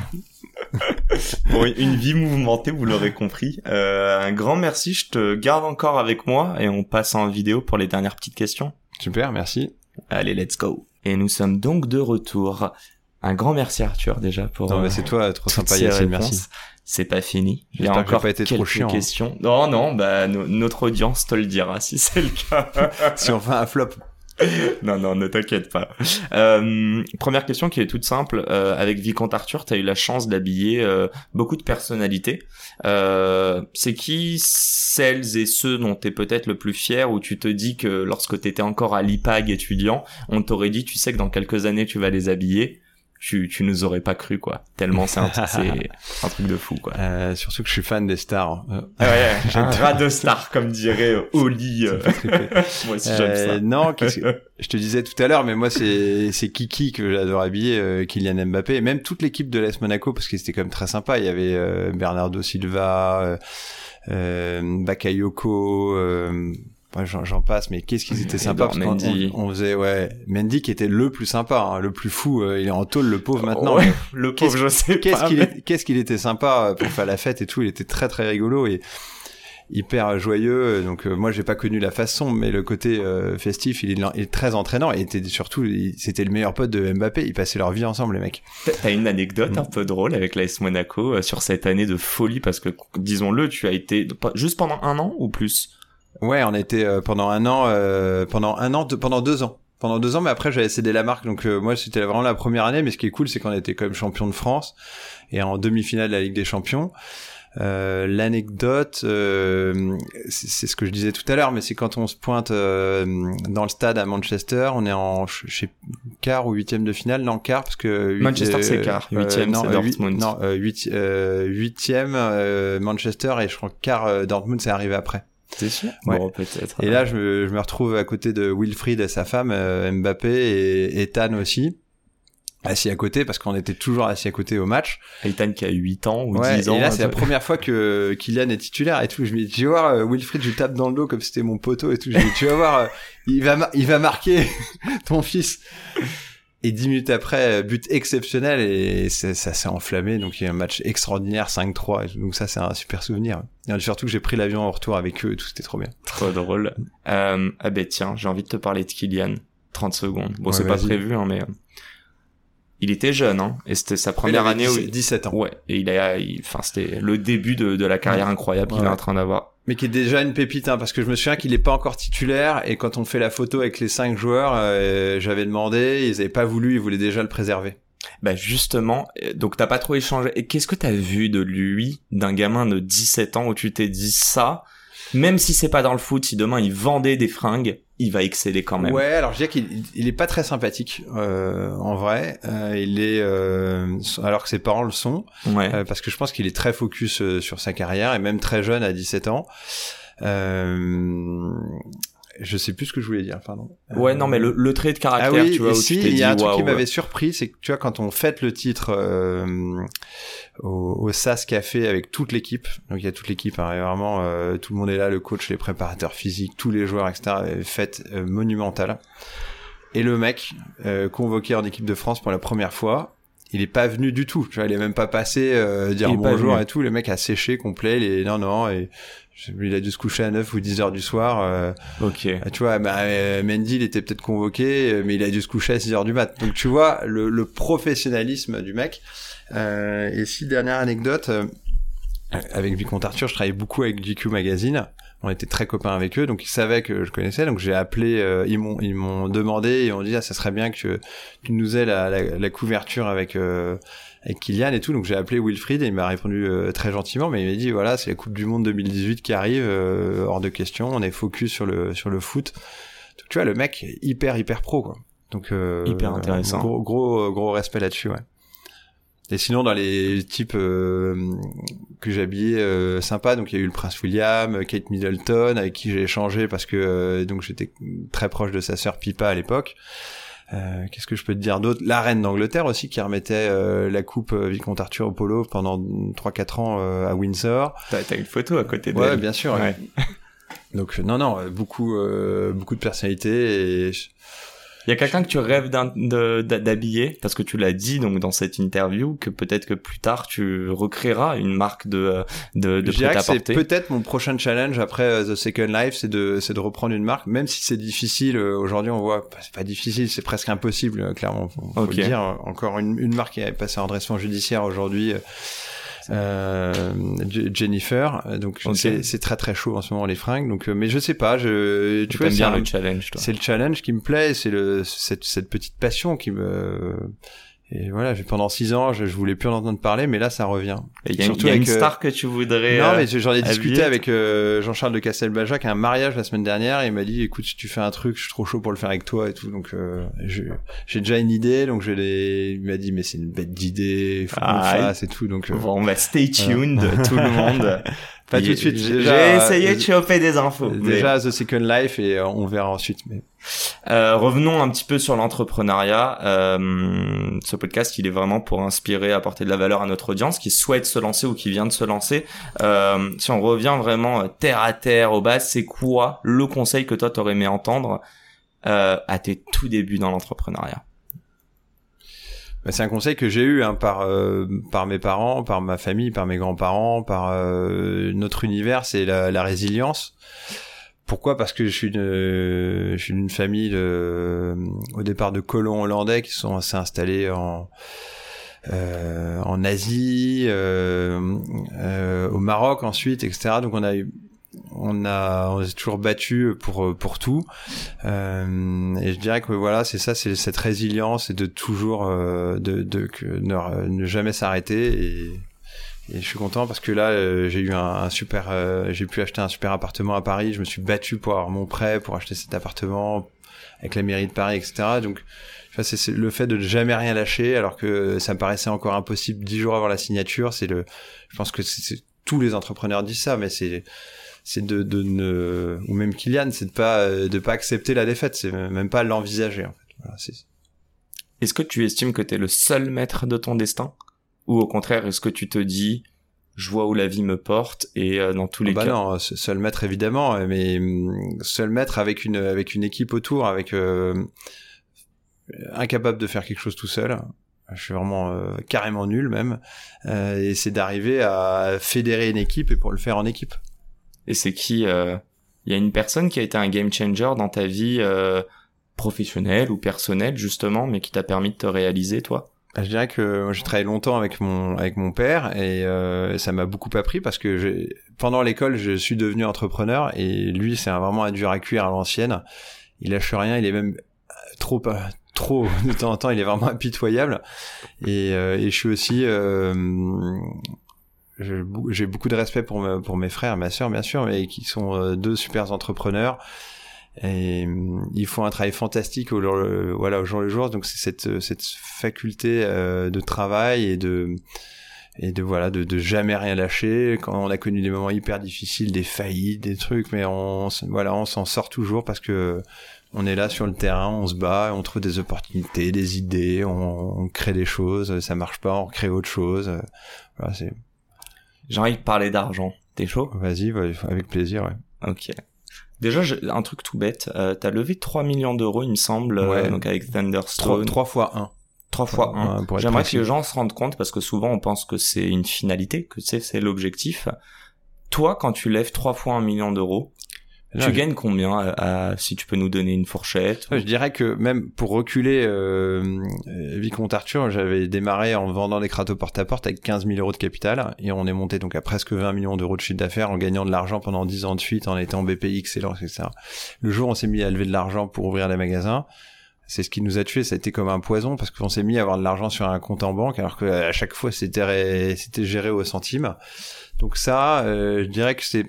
bon, une vie mouvementée, vous l'aurez compris. Euh, un grand merci. Je te garde encore avec moi et on passe en vidéo pour les dernières petites questions. Super, merci. Allez, let's go. Et nous sommes donc de retour. Un grand merci Arthur déjà pour. Non mais c'est toi, trop sympa merci. C'est pas fini. Il y a encore pas été quelques trop chiant, hein. questions. Non non, bah notre audience te le dira si c'est le cas. si on fait un flop. non, non, ne t'inquiète pas. Euh, première question qui est toute simple. Euh, avec Vicomte Arthur, tu as eu la chance d'habiller euh, beaucoup de personnalités. Euh, c'est qui celles et ceux dont tu peut-être le plus fier ou tu te dis que lorsque tu étais encore à l'IPAG étudiant, on t'aurait dit, tu sais que dans quelques années, tu vas les habiller? Tu, tu nous aurais pas cru quoi. Tellement c'est un, un, truc de fou quoi. Euh, surtout que je suis fan des stars. Euh, ah ouais un rat de stars comme dirait euh, Oli euh. moi aussi j'aime ça. Non je te disais tout à l'heure mais moi c'est c'est Kiki que j'adore habiller Kylian Mbappé. Et même toute l'équipe de l'AS Monaco parce que c'était quand même très sympa. Il y avait Bernardo Silva Bakayoko j'en passe, mais qu'est-ce qu'ils étaient sympas parce Mendy. On, faisait ouais Mendy qui était le plus sympa, hein, le plus fou. Euh, il est en tôle le pauvre maintenant. le pauvre, je sais qu'est-ce qu'il qu'est-ce qu'il était sympa euh, pour faire la fête et tout. Il était très très rigolo et hyper joyeux. Donc euh, moi j'ai pas connu la façon, mais le côté festif, il est, très entraînant et était surtout c'était le meilleur pote de Mbappé. Ils passaient leur vie ensemble les mecs. T'as une anecdote un peu drôle avec l'AS Monaco sur cette année de folie parce que disons-le, tu as été juste pendant un an ou plus? Ouais, on été euh, pendant un an, euh, pendant un an, pendant deux ans. Pendant deux ans, mais après j'avais cédé la marque, donc euh, moi c'était vraiment la première année. Mais ce qui est cool, c'est qu'on été quand même champion de France et en demi-finale de la Ligue des Champions. L'anecdote, c'est ce que je disais tout à l'heure, mais c'est quand on se pointe dans le stade à Manchester, on est en je sais, quart ou huitième de finale, non quart parce que Manchester c'est quart, huitième c'est Dortmund. non, huitième Manchester et je crois quart Dortmund c'est arrivé après. C'est sûr? Bon, peut-être. Et là, je me, je me, retrouve à côté de Wilfried et sa femme, euh, Mbappé et Ethan aussi assis à côté parce qu'on était toujours assis à côté au match. Ethan qui a 8 ans ou 10 ans. Et là, c'est la première fois que Kylian est titulaire et tout. Je me dis, tu vas voir, euh, Wilfried, je lui tape dans le dos comme si c'était mon poteau et tout. Je dis, tu vas voir, euh, il va, il va marquer ton fils. Et dix minutes après, but exceptionnel et ça s'est enflammé. Donc il y a un match extraordinaire, 5-3. Donc ça, c'est un super souvenir. Et surtout que j'ai pris l'avion en retour avec eux et tout, c'était trop bien. Trop drôle. Euh, ah ben tiens, j'ai envie de te parler de Kylian. 30 secondes. Bon, c'est pas prévu, hein, mais... Il était jeune, hein, et c'était sa première année 17, où 17 ans. Ouais, et il a, enfin, c'était le début de, de la carrière incroyable qu'il est en train d'avoir mais qui est déjà une pépite, hein, parce que je me souviens qu'il n'est pas encore titulaire, et quand on fait la photo avec les cinq joueurs, euh, j'avais demandé, ils avaient pas voulu, ils voulaient déjà le préserver. Bah justement, euh, donc t'as pas trop échangé. Et qu'est-ce que t'as vu de lui, d'un gamin de 17 ans où tu t'es dit ça, même si c'est pas dans le foot, si demain il vendait des fringues, il va exceller quand même. Ouais, alors je dirais qu'il il est pas très sympathique euh, en vrai. Euh, il est euh, alors que ses parents le sont, ouais. Euh, parce que je pense qu'il est très focus euh, sur sa carrière et même très jeune à 17 ans. Euh, je sais plus ce que je voulais dire, pardon. Ouais, non, mais le, le trait de caractère, ah oui, tu vois, où tu il y a un truc qui m'avait surpris, c'est que tu vois, quand on fête le titre euh, au, au, SAS Café avec toute l'équipe, donc il y a toute l'équipe, hein, vraiment, euh, tout le monde est là, le coach, les préparateurs physiques, tous les joueurs, etc. Fête euh, monumentale. Et le mec, euh, convoqué en équipe de France pour la première fois, il est pas venu du tout. Tu vois, il est même pas passé euh, dire bonjour et tout. Le mec a séché complet. Il est non non et il a dû se coucher à 9 ou 10 heures du soir. Euh, ok. Euh, tu vois, bah, euh, Mendy, il était peut-être convoqué, euh, mais il a dû se coucher à 6 heures du mat. Donc tu vois le, le professionnalisme du mec. Euh, et si dernière anecdote, avec Vicomte Arthur, je travaillais beaucoup avec GQ Magazine. On était très copains avec eux, donc ils savaient que je connaissais. Donc j'ai appelé, ils m'ont ils m'ont demandé et on dit ah ça serait bien que tu nous aies la, la, la couverture avec avec Kylian et tout. Donc j'ai appelé Wilfried et il m'a répondu euh, très gentiment, mais il m'a dit voilà c'est la Coupe du Monde 2018 qui arrive, euh, hors de question, on est focus sur le sur le foot. Donc, tu vois, le mec est hyper hyper pro quoi. Donc euh, Hyper intéressant. Gros gros gros respect là-dessus, ouais. Et sinon dans les types euh, que j'ai habillés euh, sympas, donc il y a eu le prince William, Kate Middleton avec qui j'ai échangé parce que euh, donc j'étais très proche de sa sœur Pipa à l'époque. Euh, Qu'est-ce que je peux te dire d'autre? La reine d'Angleterre aussi qui remettait euh, la coupe euh, Vicomte Arthur au polo pendant 3-4 ans euh, à Windsor. T'as as une photo à côté d'elle. Ouais, bien sûr. Ouais. Donc non, non, beaucoup, euh, beaucoup de personnalités et Il y a quelqu'un que tu rêves d'habiller parce que tu l'as dit donc dans cette interview que peut-être que plus tard tu recréeras une marque de de, de c'est peut-être mon prochain challenge après euh, The Second Life, c'est de, c'est de reprendre une marque, même si c'est difficile. euh, Aujourd'hui, on voit, bah, c'est pas difficile, c'est presque impossible, euh, clairement. Faut, faut Ok. le dire. Encore une, une marque qui est passée en redressement judiciaire aujourd'hui. Euh, Jennifer, Euh, donc Ok. c'est très très chaud en ce moment les fringues. Donc, euh, mais je sais pas, je, tu vois, c'est le challenge c'est le challenge qui me plaît, c'est le cette, cette petite passion qui me et voilà, pendant six ans, je, je voulais plus en entendre parler, mais là ça revient. Et Il y a, surtout il y a une avec, euh, star que tu voudrais. non, euh, mais j'en ai discuté avec euh, Jean-Charles de Castelbajac à un mariage la semaine dernière. Et il m'a dit, écoute, si tu fais un truc, je suis trop chaud pour le faire avec toi et tout. Donc euh, j'ai déjà une idée, donc je l'ai. Il m'a dit, mais c'est une bête d'idée, faut qu'on le Ah, fasse et tout. Donc euh, Bon, bah stay tuned tout le monde. pas tout de suite. J'ai essayé euh, de choper des infos. mais- Déjà The Second Life et euh, on verra ensuite. Mais Euh, revenons un petit peu sur l'entrepreneuriat. Euh, ce podcast, il est vraiment pour inspirer, apporter de la valeur à notre audience qui souhaite se lancer ou qui vient de se lancer. Euh, si on revient vraiment euh, terre à terre, aux bases, c'est quoi le conseil que toi t'aurais aimé entendre euh, à tes tout débuts dans l'entrepreneuriat? C'est un conseil que j'ai eu hein, par euh, par mes parents, par ma famille, par mes grands-parents, par euh, notre univers, c'est la, la résilience. Pourquoi? Parce que je suis une, je suis d'une famille de, au départ de colons hollandais qui sont s'est installés en euh, en Asie, euh, euh, au Maroc ensuite, etc. Donc on a eu on a on s'est toujours battu pour pour tout. Euh, et je dirais que voilà c'est ça c'est cette résilience et de toujours euh, de, de ne, ne jamais s'arrêter. Et, et je suis content parce que là euh, j'ai eu un, super euh, j'ai pu acheter un super appartement à Paris. Je me suis battu pour avoir mon prêt pour acheter cet appartement avec la mairie de Paris etc donc c'est le fait de ne jamais rien lâcher alors que ça me paraissait encore impossible dix jours avant la signature. C'est le je pense que c'est- tous les entrepreneurs disent ça mais c'est c'est de, de ne ou même Kylian c'est de pas euh, de pas accepter la défaite c'est même pas l'envisager en fait. Voilà, c'est Est-ce que tu estimes que t'es le seul maître de ton destin? Ou au contraire, est-ce que tu te dis, je vois où la vie me porte et euh, dans tous les Ah bah cas... non se- seul maître évidemment mais hum, seul maître avec une avec une équipe autour avec euh, incapable de faire quelque chose tout seul. Je suis vraiment euh, carrément nul même. Euh, et c'est d'arriver à fédérer une équipe et pour le faire en équipe Et c'est qui euh, Il y a une personne qui a été un game changer dans ta vie euh, professionnelle ou personnelle justement, mais qui t'a permis de te réaliser toi? Bah, Je dirais que j'ai travaillé longtemps avec mon avec mon père et euh, ça m'a beaucoup appris parce que j'ai- pendant l'école je suis devenu entrepreneur et lui c'est vraiment un dur à cuire à l'ancienne. Il lâche rien, il est même trop euh, trop de temps en temps, il est vraiment impitoyable et, euh, et je suis aussi euh, j'ai beaucoup de respect pour pour mes frères, ma sœur bien sûr, mais qui sont euh, deux super entrepreneurs. Et euh, ils font un travail fantastique au jour, voilà, au jour le jour. Donc c'est cette, cette faculté euh, de travail et de et de voilà de, de jamais rien lâcher quand on a connu des moments hyper difficiles des faillites des trucs mais on voilà on s'en sort toujours parce que on est là sur le terrain on se bat on trouve des opportunités des idées on, on crée des choses ça marche pas on crée autre chose voilà c'est J'ai envie de parler d'argent. T'es chaud? Vas-y avec plaisir ouais Ok. Déjà, un truc tout bête. Euh, T'as levé 3 millions d'euros, il me semble, euh, Ouais. donc avec Thunderstone. trois fois un 3 fois 1. Ouais, pour être J'aimerais précis. que les gens se rendent compte parce que souvent on pense que c'est une finalité, que c'est l'objectif. Toi, quand tu lèves 3 fois un million d'euros, tu je- gagnes combien à- à- si tu peux nous donner une fourchette Ouais, je dirais que même pour reculer euh, Vicomte Arthur, j'avais démarré en vendant des cratos porte-à-porte avec 15 000 euros de capital et on est monté donc à presque 20 millions d'euros de chiffre d'affaires en gagnant de l'argent pendant 10 ans de suite, en étant BPI excellent, etc. Le jour où on s'est mis à lever de l'argent pour ouvrir des magasins, c'est ce qui nous a tués, ça a été comme un poison parce qu'on s'est mis à avoir de l'argent sur un compte en banque alors que à chaque fois c'était ré- c'était géré au centime. Donc ça, euh, je dirais que c'est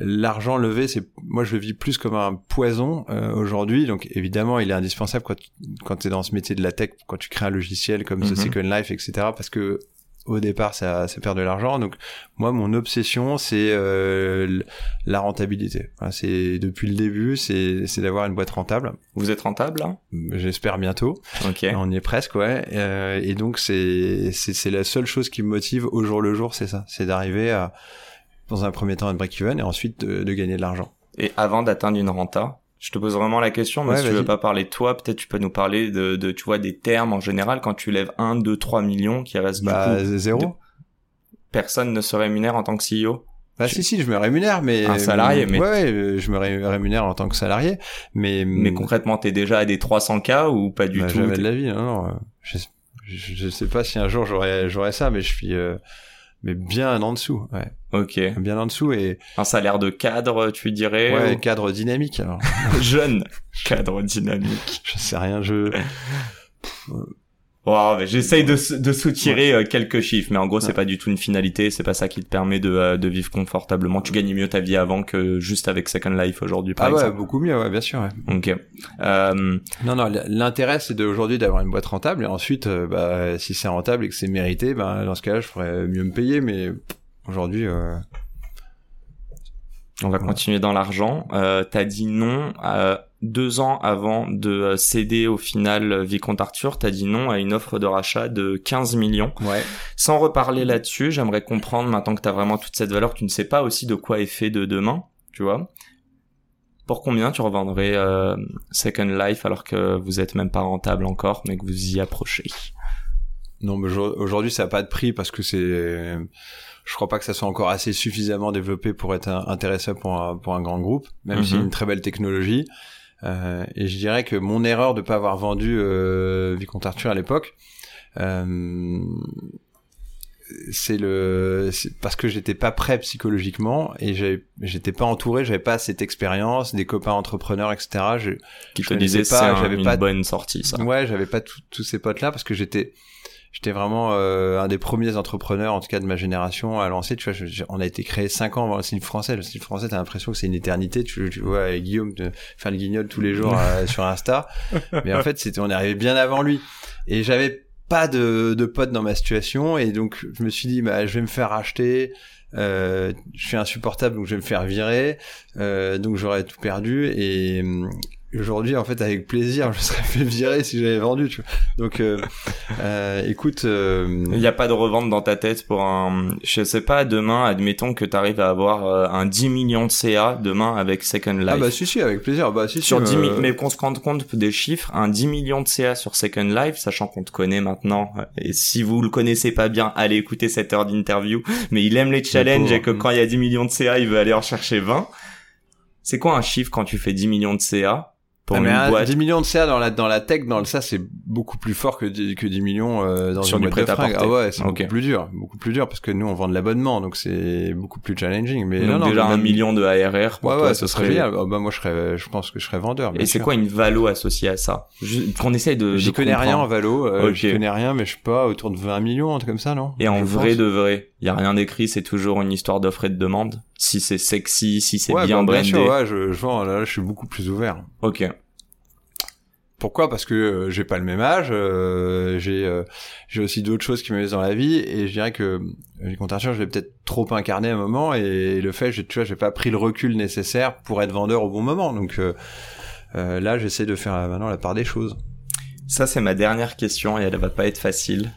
l'argent levé, c'est moi je le vis plus comme un poison euh, aujourd'hui. Donc évidemment, il est indispensable quand tu, quand es dans ce métier de la tech, quand tu crées un logiciel comme The Mhm. Second Life, etc. Parce que au départ, ça, ça perd de l'argent. Donc moi, mon obsession, c'est euh, la rentabilité. Enfin, c'est depuis le début, c'est c'est d'avoir une boîte rentable. Vous êtes rentable J'espère bientôt. Ok. On y est presque, ouais. Euh, et donc c'est c'est c'est la seule chose qui me motive au jour le jour, c'est ça, c'est d'arriver à dans un premier temps à break even et ensuite de, de gagner de l'argent. Et avant d'atteindre une renta, je te pose vraiment la question, mais Ouais, si tu veux pas parler de toi, peut-être tu peux nous parler de, de, tu vois, des termes en général quand tu lèves 1, 2, 3 millions qui restent Bah du coup, zéro. de- personne ne se rémunère en tant que CEO. Bah si si, je me rémunère, mais Un salarié, mais- ouais, euh, je me ré- rémunère en tant que salarié, mais Mais concrètement, t'es déjà à des 300K ou pas du bah, tout? jamais de la vie, non, non. euh, Je, je, je sais pas si un jour j'aurais j'aurais ça, mais je suis euh, mais bien en dessous, ouais, Ok. bien en dessous et Un salaire de cadre, tu dirais ouais, ou- cadre dynamique alors. Jeune cadre dynamique. je sais rien, je Wow, mais j'essaye de, de soutirer euh, quelques chiffres, mais en gros, c'est Ouais. pas du tout une finalité, c'est pas ça qui te permet de, euh, de vivre confortablement. Tu gagnes mieux ta vie avant que juste avec Second Life aujourd'hui, par ah ouais, exemple. beaucoup mieux, ouais, bien sûr. Ouais. Ok. Euh, Non, non, l'intérêt c'est d'aujourd'hui d'avoir une boîte rentable et ensuite, euh, bah, si c'est rentable et que c'est mérité, bah, dans ce cas-là, je ferais mieux me payer, mais aujourd'hui, euh, on va Ouais. continuer dans l'argent. Euh, T'as dit non euh, deux ans avant de euh, céder au final euh, Vicomte Arthur. T'as dit non à une offre de rachat de 15 millions. ouais. Sans reparler là-dessus, j'aimerais comprendre maintenant que t'as vraiment toute cette valeur, tu ne sais pas aussi de quoi est fait de demain, tu vois. Pour combien tu revendrais euh, Second Life alors que vous êtes même pas rentable encore, mais que vous y approchez? Non, mais aujourd- aujourd'hui, ça n'a pas de prix parce que c'est, je crois pas que ça soit encore assez suffisamment développé pour être intéressant pour un, pour un grand groupe, même si Mhm. c'est une très belle technologie. Euh, et je dirais que mon erreur de pas avoir vendu euh, Vicomte Arthur à l'époque, euh, c'est le, parce que j'étais pas prêt psychologiquement et j'étais pas entouré, j'avais pas cette expérience, des copains entrepreneurs, etc. Je, Qui te c'est pas, un- j'avais une pas- bonne sortie, ça. Ouais, j'avais pas tous ces potes là parce que j'étais j'étais vraiment euh, un des premiers entrepreneurs en tout cas de ma génération à lancer, tu vois, je- je- on a été créé cinq ans avant le style français, le style français t'as l'impression que c'est une éternité, tu, tu vois avec Guillaume de faire le guignol tous les jours euh, sur Insta, mais en fait c'était on est arrivé bien avant lui. Et j'avais pas de, de potes dans ma situation. Et donc je me suis dit bah je vais me faire racheter. Euh, je suis insupportable donc je vais me faire virer. Euh, donc j'aurais tout perdu. Et aujourd'hui en fait avec plaisir je serais fait virer si j'avais vendu tu vois. Donc euh, euh, écoute euh, Il n'y a pas de revente dans ta tête pour un, je sais pas, demain, admettons que tu arrives à avoir euh, un 10 millions de CA demain avec Second Life. ah bah si si avec plaisir. Bah si sur si, 10 mi- euh, mais qu'on se rende compte des chiffres, un 10 millions de CA sur Second Life, sachant qu'on te connaît maintenant, euh, et si vous le connaissez pas bien, allez écouter cette heure d'interview, mais il aime les challenges et que quand il y a 10 millions de CA, il veut aller en chercher 20. C'est quoi un chiffre quand tu fais 10 millions de CA pour ah, une boîte 10 millions de CA dans la dans la tech dans le ça c'est beaucoup plus fort que 10, que 10 millions euh, dans Sur une du boîte de fringues. ah ouais c'est beaucoup plus dur beaucoup plus dur parce que nous on vend de l'abonnement donc c'est beaucoup plus challenging mais Donc non non déjà un million de ARR pour ouais toi, ouais ce serait génial Ah bah moi je serais je pense que je serais vendeur bien Et c'est quoi une valo associée à ça? Qu'on essaye de. J'y connais rien en valo, euh, Ok. j'y connais rien, mais je sais pas, autour de 20 millions, un truc comme ça, non? Et en Je vrai pense. de vrai, il y a rien d'écrit, c'est toujours une histoire d'offre et de demande. Si c'est sexy, si c'est ouais, bien bah, brandé. sûr, ouais, je, vends, là, je suis beaucoup plus ouvert. Ok. Pourquoi? Parce que euh, j'ai pas le même âge, euh, j'ai euh, j'ai aussi d'autres choses qui me mettent dans la vie, et je dirais que les Arthur, je l'ai peut-être trop incarné à un moment, et le fait, tu vois, j'ai pas pris le recul nécessaire pour être vendeur au bon moment, donc là, j'essaie de faire maintenant la part des choses. Ça, c'est ma dernière question et elle va pas être facile.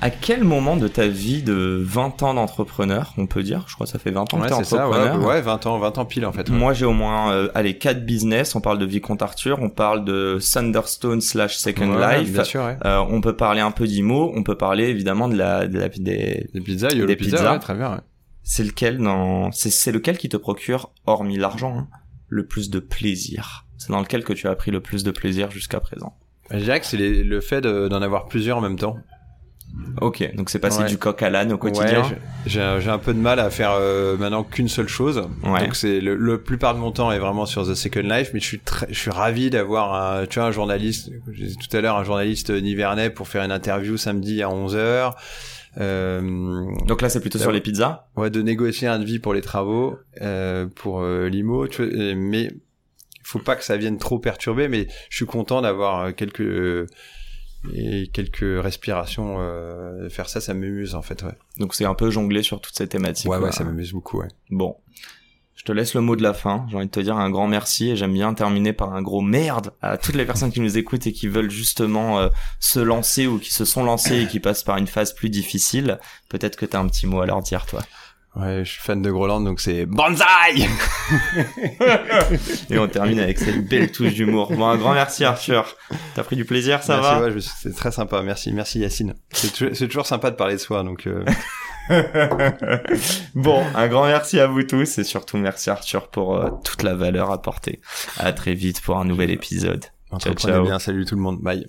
À quel moment de ta vie de 20 ans d'entrepreneur, on peut dire, je crois que ça fait 20 ans que t'es c'est ça, ouais, entrepreneur. ouais, 20 ans, 20 ans pile en fait. ouais. Moi, j'ai au moins, euh, allez, quatre business. On parle de Vicomte Arthur, on parle de Thunderstone slash Second Life. bien sûr. Euh, on peut parler un peu d'IMO, on peut parler évidemment de la, de la des, Des pizzas, Yolo Des Pizza, pizzas. très bien. ouais. C'est lequel dans c'est lequel qui te procure hormis l'argent hein, le plus de plaisir? C'est dans lequel que tu as pris le plus de plaisir jusqu'à présent? Je dirais que c'est le fait de- d'en avoir plusieurs en même temps. Ok, donc c'est passé Ouais. du coq à l'âne au quotidien. Ouais, j'ai un peu de mal à faire euh, maintenant qu'une seule chose. Ouais. Donc c'est le, le plupart de mon temps est vraiment sur The Second Life, mais je suis très, je suis ravi d'avoir un, tu vois, un journaliste. J'ai dit tout à l'heure un journaliste nivernais pour faire une interview samedi à 11 h Donc là, c'est plutôt sur les pizzas? Ouais, de négocier un devis pour les travaux, pour l'IMO, tu vois, mais faut pas que ça vienne trop perturber. Mais je suis content d'avoir quelques et quelques respirations euh, faire ça ça m'amuse en fait ouais. Donc c'est un peu jongler sur toutes ces thématiques ouais ouais ça m'amuse beaucoup ouais. Bon. Je te laisse le mot de la fin. J'ai envie de te dire un grand merci et j'aime bien terminer par un gros merde à toutes les personnes qui nous écoutent et qui veulent justement euh, se lancer ou qui se sont lancées et qui passent par une phase plus difficile. Peut-être que tu as un petit mot à leur dire toi Ouais, je suis fan de Groland, donc c'est Banzai Et on termine avec cette belle touche d'humour. Bon, un grand merci Arthur. T'as pris du plaisir, ça va ouais, c'est très sympa. Merci, merci Yacine. C'est toujours sympa de parler de soi, donc. Euh... bon, un grand merci à vous tous et surtout merci Arthur pour euh, toute la valeur apportée. À très vite pour un nouvel épisode. Ciao, ciao. bien. Salut tout le monde. Bye.